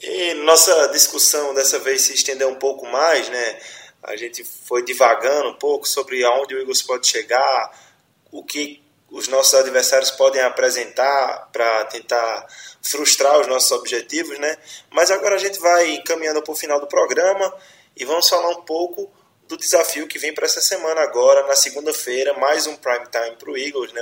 E nossa discussão dessa vez se estendeu um pouco mais, né? A gente foi divagando um pouco sobre aonde o Eagles pode chegar, o que os nossos adversários podem apresentar para tentar frustrar os nossos objetivos, né? Mas agora a gente vai caminhando para o final do programa e vamos falar um pouco do desafio que vem para essa semana agora, na segunda-feira, mais um prime time para o Eagles, né?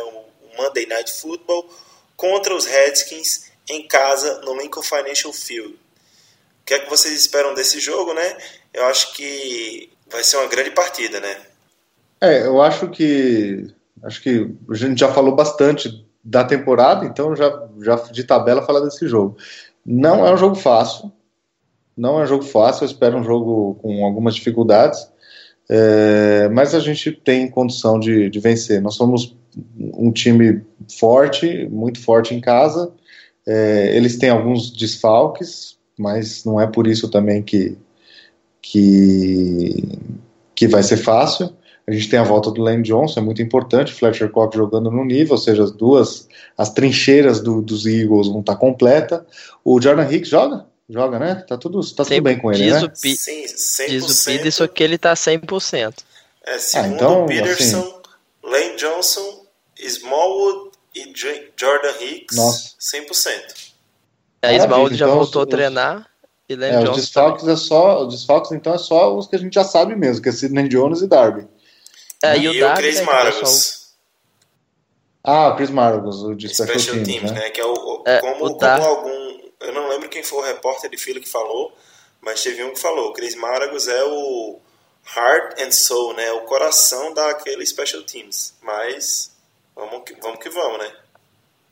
Monday Night Football contra os Redskins em casa no Lincoln Financial Field. O que é que vocês esperam desse jogo, né? Eu acho que vai ser uma grande partida, né? É, eu acho que acho que a gente já falou bastante da temporada, então já já de tabela falar desse jogo. Não é um jogo fácil, não é um jogo fácil. Eu espero um jogo com algumas dificuldades, é, mas a gente tem condição de, de vencer. Nós somos um time forte, muito forte em casa. É, eles têm alguns desfalques, mas não é por isso também que, que, que vai ser fácil. A gente tem a volta do Lane Johnson, é muito importante. Fletcher Cox jogando no nível, ou seja, as duas, as trincheiras do, dos Eagles vão estar completa. O Jordan Hicks joga? Joga, né? Tá tudo, tá tudo bem com ele, diz né? O Pi, Sim, 100%. Diz o Peterson que ele tá 100%. É, segundo ah, então, o Peterson, assim, Lane Johnson, Smallwood e Jordan Hicks, Nossa. 100%. É, Smallwood já então, voltou os, a treinar. E Lane é, os desfalques é só, os desfalques então é só os que a gente já sabe mesmo, que é Sidney Jones e Darby. É, e, e, o, Darby, Chris né, Maragos. Ah, o Chris Maragos, o de Special, Special Teams, Teams né? né? Que é o, é, como, o como algum, eu não lembro quem foi o repórter de fila que falou, mas teve um que falou, Chris Maragos é o heart and soul, né? O coração daquele Special Teams. Mas vamos que vamos, que vamos né?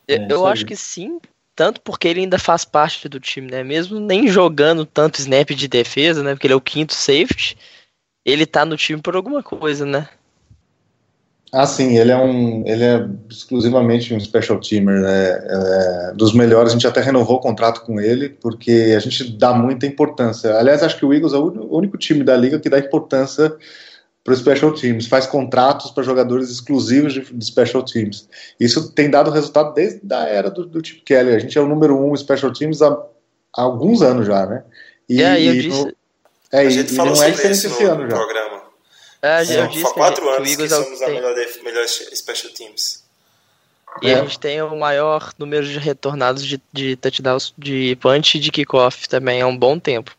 Eu, eu acho que sim, tanto porque ele ainda faz parte do time, né? Mesmo nem jogando tanto snap de defesa, né? Porque ele é o quinto safety, ele tá no time por alguma coisa, né? Ah, sim, ele é um, ele é exclusivamente um special teamer, né? É, dos melhores. A gente até renovou o contrato com ele porque a gente dá muita importância. Aliás, acho que o Eagles é o único time da liga que dá importância para os special teams, faz contratos para jogadores exclusivos de, de, special teams. Isso tem dado resultado desde a era do, do Chip Kelly. A gente é o número um special teams há, há alguns anos já, né? E, é, eu disse... No, é, a gente e, falou não é diferente esse ano já. Programa. É, já eu disse quatro que, anos que, que somos a melhor, melhor special teams. E é. a gente tem o maior número de retornados de, de touchdowns de punch e de kickoff também há um bom tempo.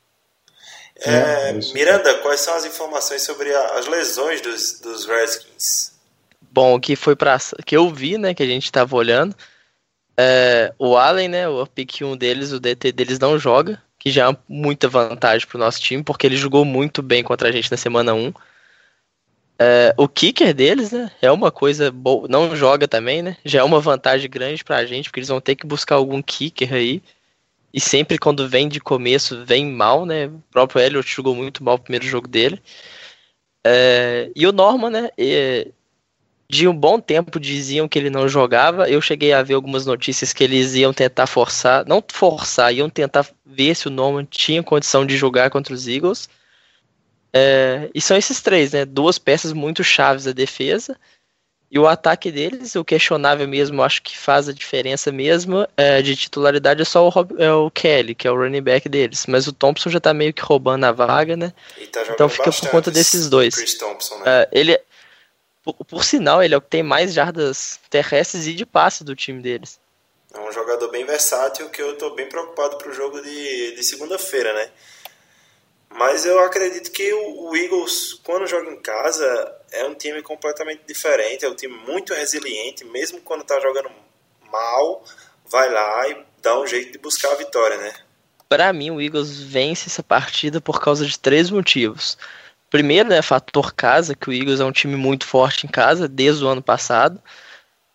É, é Miranda, quais são as informações sobre a, as lesões dos, dos Redskins? Bom, o que foi para que eu vi, né, que a gente estava olhando, é, o Allen, né, o pick 1 deles, o DT deles não joga, que já é muita vantagem para o nosso time, porque ele jogou muito bem contra a gente na semana 1. É, o kicker deles, né, é uma coisa boa, não joga também, né, já é uma vantagem grande pra gente, porque eles vão ter que buscar algum kicker aí, e sempre quando vem de começo, vem mal, né, o próprio Elliot jogou muito mal o primeiro jogo dele, é, e o Norman, né, de um bom tempo diziam que ele não jogava, eu cheguei a ver algumas notícias que eles iam tentar forçar, não forçar, iam tentar ver se o Norman tinha condição de jogar contra os Eagles, é, e são esses três, né? Duas peças muito chaves da defesa. E o ataque deles, o questionável mesmo, acho que faz a diferença mesmo é, de titularidade é só o, Rob, é o Kelly, que é o running back deles. Mas o Thompson já tá meio que roubando a vaga, né? Tá então fica por conta desses dois. Chris Thompson, né? É, ele, por, por, sinal, ele é o que tem mais jardas terrestres e de passe do time deles. É um jogador bem versátil que eu tô bem preocupado pro jogo de, de segunda-feira, né? Mas eu acredito que o Eagles, quando joga em casa, é um time completamente diferente, é um time muito resiliente, mesmo quando está jogando mal, vai lá e dá um jeito de buscar a vitória, né? Para mim, o Eagles vence essa partida por causa de três motivos. Primeiro, né, fator casa, que o Eagles é um time muito forte em casa desde o ano passado.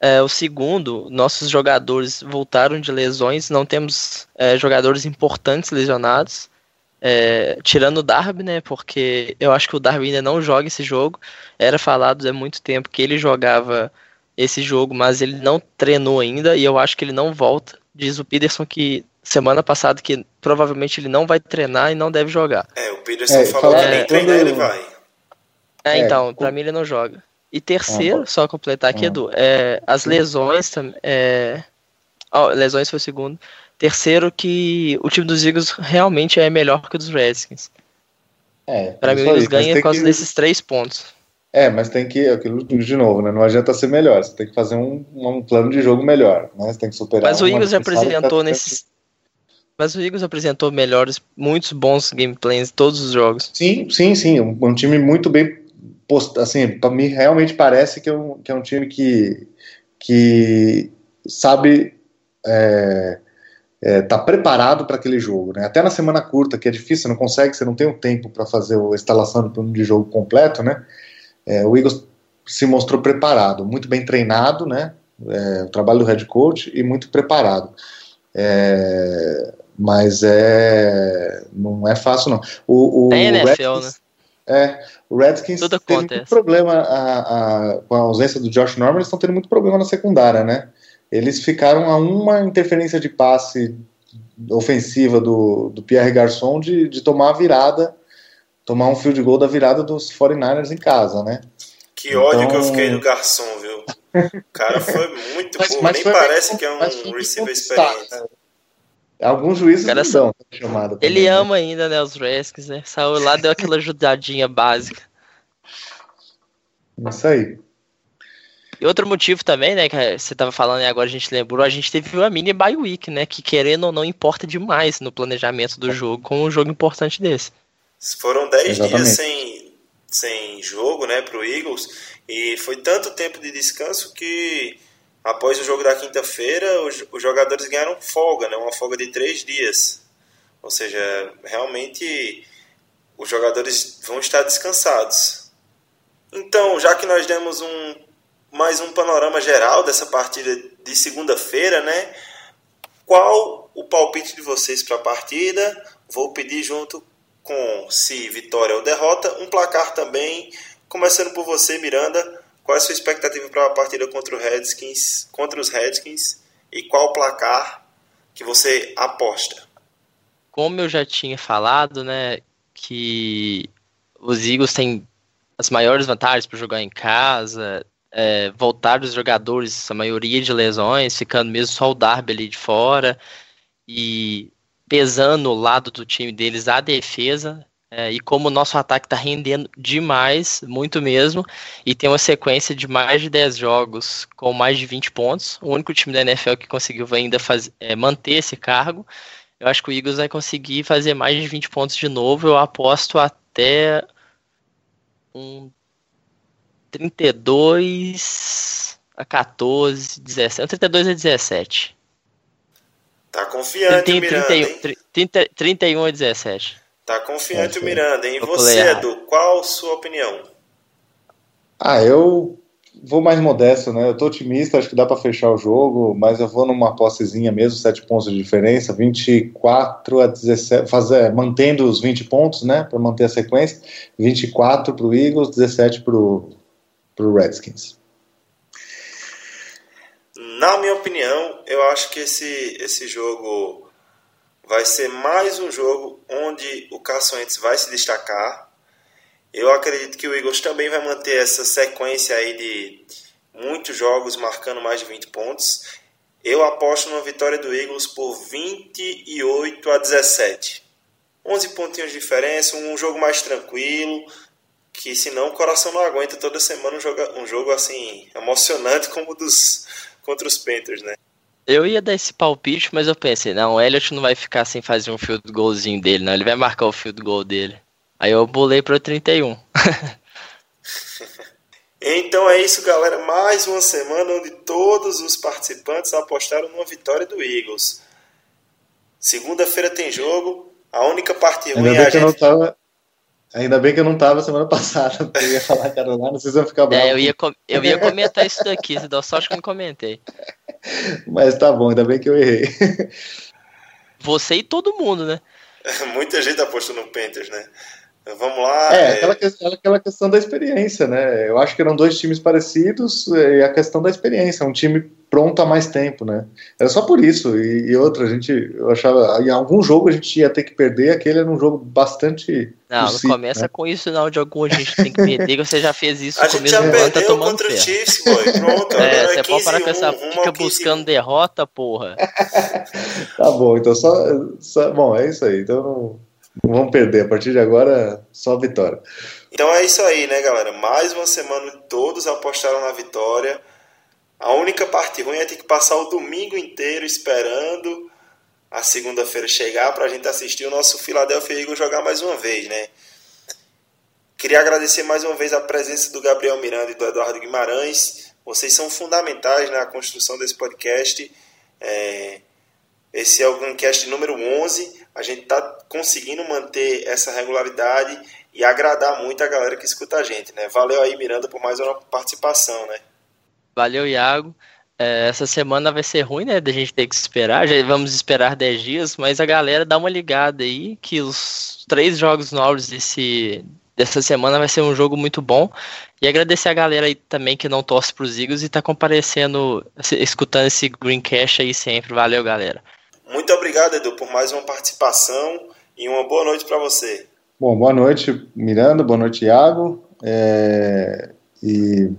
é, o segundo, nossos jogadores voltaram de lesões, não temos é, jogadores importantes lesionados. É, tirando o Darby, né? Porque eu acho que o Darby ainda não joga esse jogo. Era falado há muito tempo que ele jogava esse jogo, mas ele não treinou ainda e eu acho que ele não volta. Diz o Peterson que semana passada que provavelmente ele não vai treinar e não deve jogar. É, o Peterson é, falou que nem treinar ele vai. É, então, para mim ele não joga. E terceiro, ah, só completar aqui, ah. Edu, é, as lesões também. É, oh, lesões foi o segundo. Terceiro, que o time dos Eagles realmente é melhor que o dos Redskins. É, para mim, o Eagles ganha por causa que... desses três pontos. É, mas tem que, aquilo de novo, né? Não adianta ser melhor, você tem que fazer um, um plano de jogo melhor, né? Você tem que superar. Mas o Eagles já apresentou nesses. Mas o Eagles apresentou melhores, muitos bons gameplays em todos os jogos. Sim, sim, sim. Um, um time muito bem posto. Assim, para mim realmente parece que é um, que é um time que, que sabe. É, é, tá preparado para aquele jogo, né? Até na semana curta, que é difícil, você não consegue, você não tem o tempo para fazer a instalação do plano de jogo completo, né? É, o Eagles se mostrou preparado, muito bem treinado, né? É, o trabalho do head coach e muito preparado. É, mas é não é fácil não. O, o Tem NFL, Redskins, né? É, o Redskins Tudo teve muito problema a, a, com a ausência do Josh Norman, eles estão tendo muito problema na secundária, né? Eles ficaram a uma interferência de passe ofensiva do, do Pierre Garçon de, de tomar a virada, tomar um field goal da virada dos 49ers em casa, né? Que ódio então... que eu então- fiquei no Garçom, viu? O cara foi muito mas, mas nem foi parece que é um receiver experiente. Né? Alguns juízes cara, não dão chamada. Ele também, né? ama ainda, né, os Redskins, né? Saiu lá, deu aquela ajudadinha básica. Isso aí. E outro motivo também, né, que você tava falando e agora a gente lembrou, a gente teve uma mini bye week, né, que querendo ou não importa demais no planejamento do jogo, com um jogo importante desse. Foram 10 dias sem, sem jogo, né, pro Eagles, e foi tanto tempo de descanso que após o jogo da quinta-feira, os, os, jogadores ganharam folga, né, uma folga de 3 dias. Ou seja, realmente os jogadores vão estar descansados. Então, já que nós demos um mais um panorama geral dessa partida de segunda-feira, né? Qual o palpite de vocês para a partida? Vou pedir junto com se vitória ou derrota, um placar também. Começando por você, Miranda, qual é a sua expectativa para a partida contra, o Redskins, contra os Redskins e qual o placar que você aposta? Como eu já tinha falado, né, que os Eagles têm as maiores vantagens para jogar em casa, é, voltar os jogadores, a maioria de lesões, ficando mesmo só o Darby ali de fora e pesando o lado do time deles a defesa. É, e como o nosso ataque está rendendo demais, muito mesmo, e tem uma sequência de mais de 10 jogos com mais de 20 pontos, o único time da NFL que conseguiu ainda faz, é, manter esse cargo, eu acho que o Eagles vai conseguir fazer mais de 20 pontos de novo. Eu aposto até um 32 a 14, 17. 32 a 17. Tá confiante 30, o Miranda, 31, 30, 31 a 17. Tá confiante é, o Miranda, hein? E você, Edu, qual a sua opinião? Ah, eu vou mais modesto, né? Eu tô otimista, acho que dá para fechar o jogo, mas eu vou numa possezinha mesmo, 7 pontos de diferença, 24 a 17, fazer, mantendo os 20 pontos, né? Para manter a sequência. 24 pro Eagles, 17 pro para o Redskins? Na minha opinião, eu acho que esse, esse jogo vai ser mais um jogo onde o Carson Wentz vai se destacar. Eu acredito que o Eagles também vai manter essa sequência aí de muitos jogos marcando mais de 20 pontos. Eu aposto numa vitória do Eagles por 28 a 17. 11 pontinhos de diferença, um jogo mais tranquilo, que senão o coração não aguenta toda semana um jogo, um jogo assim emocionante como o dos contra os Panthers, né? Eu ia dar esse palpite, mas eu pensei, não, o Elliot não vai ficar sem fazer um field goalzinho dele, não, ele vai marcar o field goal dele. Aí eu bolei para 31. então é isso, galera, mais uma semana onde todos os participantes apostaram numa vitória do Eagles. Segunda-feira tem jogo, a única parte ruim é a gente... Ainda bem que eu não tava semana passada, porque eu ia falar Carolina, vocês vão ficar bravos. É, eu ia, eu ia comentar isso daqui, se dá sorte que eu não comentei. Mas tá bom, ainda bem que eu errei. Você e todo mundo, né? Muita gente apostou no Panthers, né? Vamos lá. É, é... Aquela, questão, aquela questão da experiência, né? Eu acho que eram dois times parecidos e a questão da experiência. Um time pronto há mais tempo, né? Era só por isso. E, e outra, a gente, eu achava, em algum jogo a gente ia ter que perder, aquele era um jogo bastante. Não, possível, não começa né? com isso, não. De algum a gente tem que perder, você já fez isso a gente já tá perdeu tá tomando contra o Chiefs, boy. Pronto, é, você é pode parar com essa. Fica buscando derrota, porra. tá bom, então só, só. Bom, é isso aí. Então não, não vamos perder. A partir de agora, só vitória. Então é isso aí, né, galera? Mais uma semana todos apostaram na vitória. A única parte ruim é ter que passar o domingo inteiro esperando a segunda-feira chegar para a gente assistir o nosso Philadelphia Eagles jogar mais uma vez, né? Queria agradecer mais uma vez a presença do Gabriel Miranda e do Eduardo Guimarães. Vocês são fundamentais na construção desse podcast. É... Esse é o Guncast número 11. A gente está conseguindo manter essa regularidade e agradar muito a galera que escuta a gente, né? Valeu aí, Miranda, por mais uma participação, né? Valeu, Iago. É, essa semana vai ser ruim, né? Da gente ter que esperar. Já vamos esperar 10 dias, mas a galera dá uma ligada aí que os três jogos novos desse, dessa semana vai ser um jogo muito bom. E agradecer a galera aí também que não torce para os Eagles e tá comparecendo, escutando esse Greencast aí sempre. Valeu, galera. Muito obrigado, Edu, por mais uma participação e uma boa noite para você. Bom, boa noite, Miranda, boa noite, Iago. É... E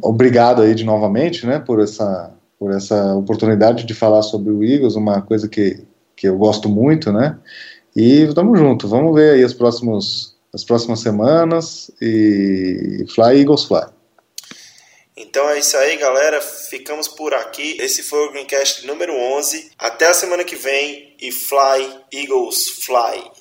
obrigado aí de novamente, né, por essa, por essa oportunidade de falar sobre o Eagles, uma coisa que, que eu gosto muito, né, e tamo junto, vamos ver aí as, próximos, as próximas semanas e Fly Eagles Fly. Então é isso aí, galera. Ficamos por aqui. Esse foi o Greencast número 11. Até a semana que vem e Fly Eagles Fly.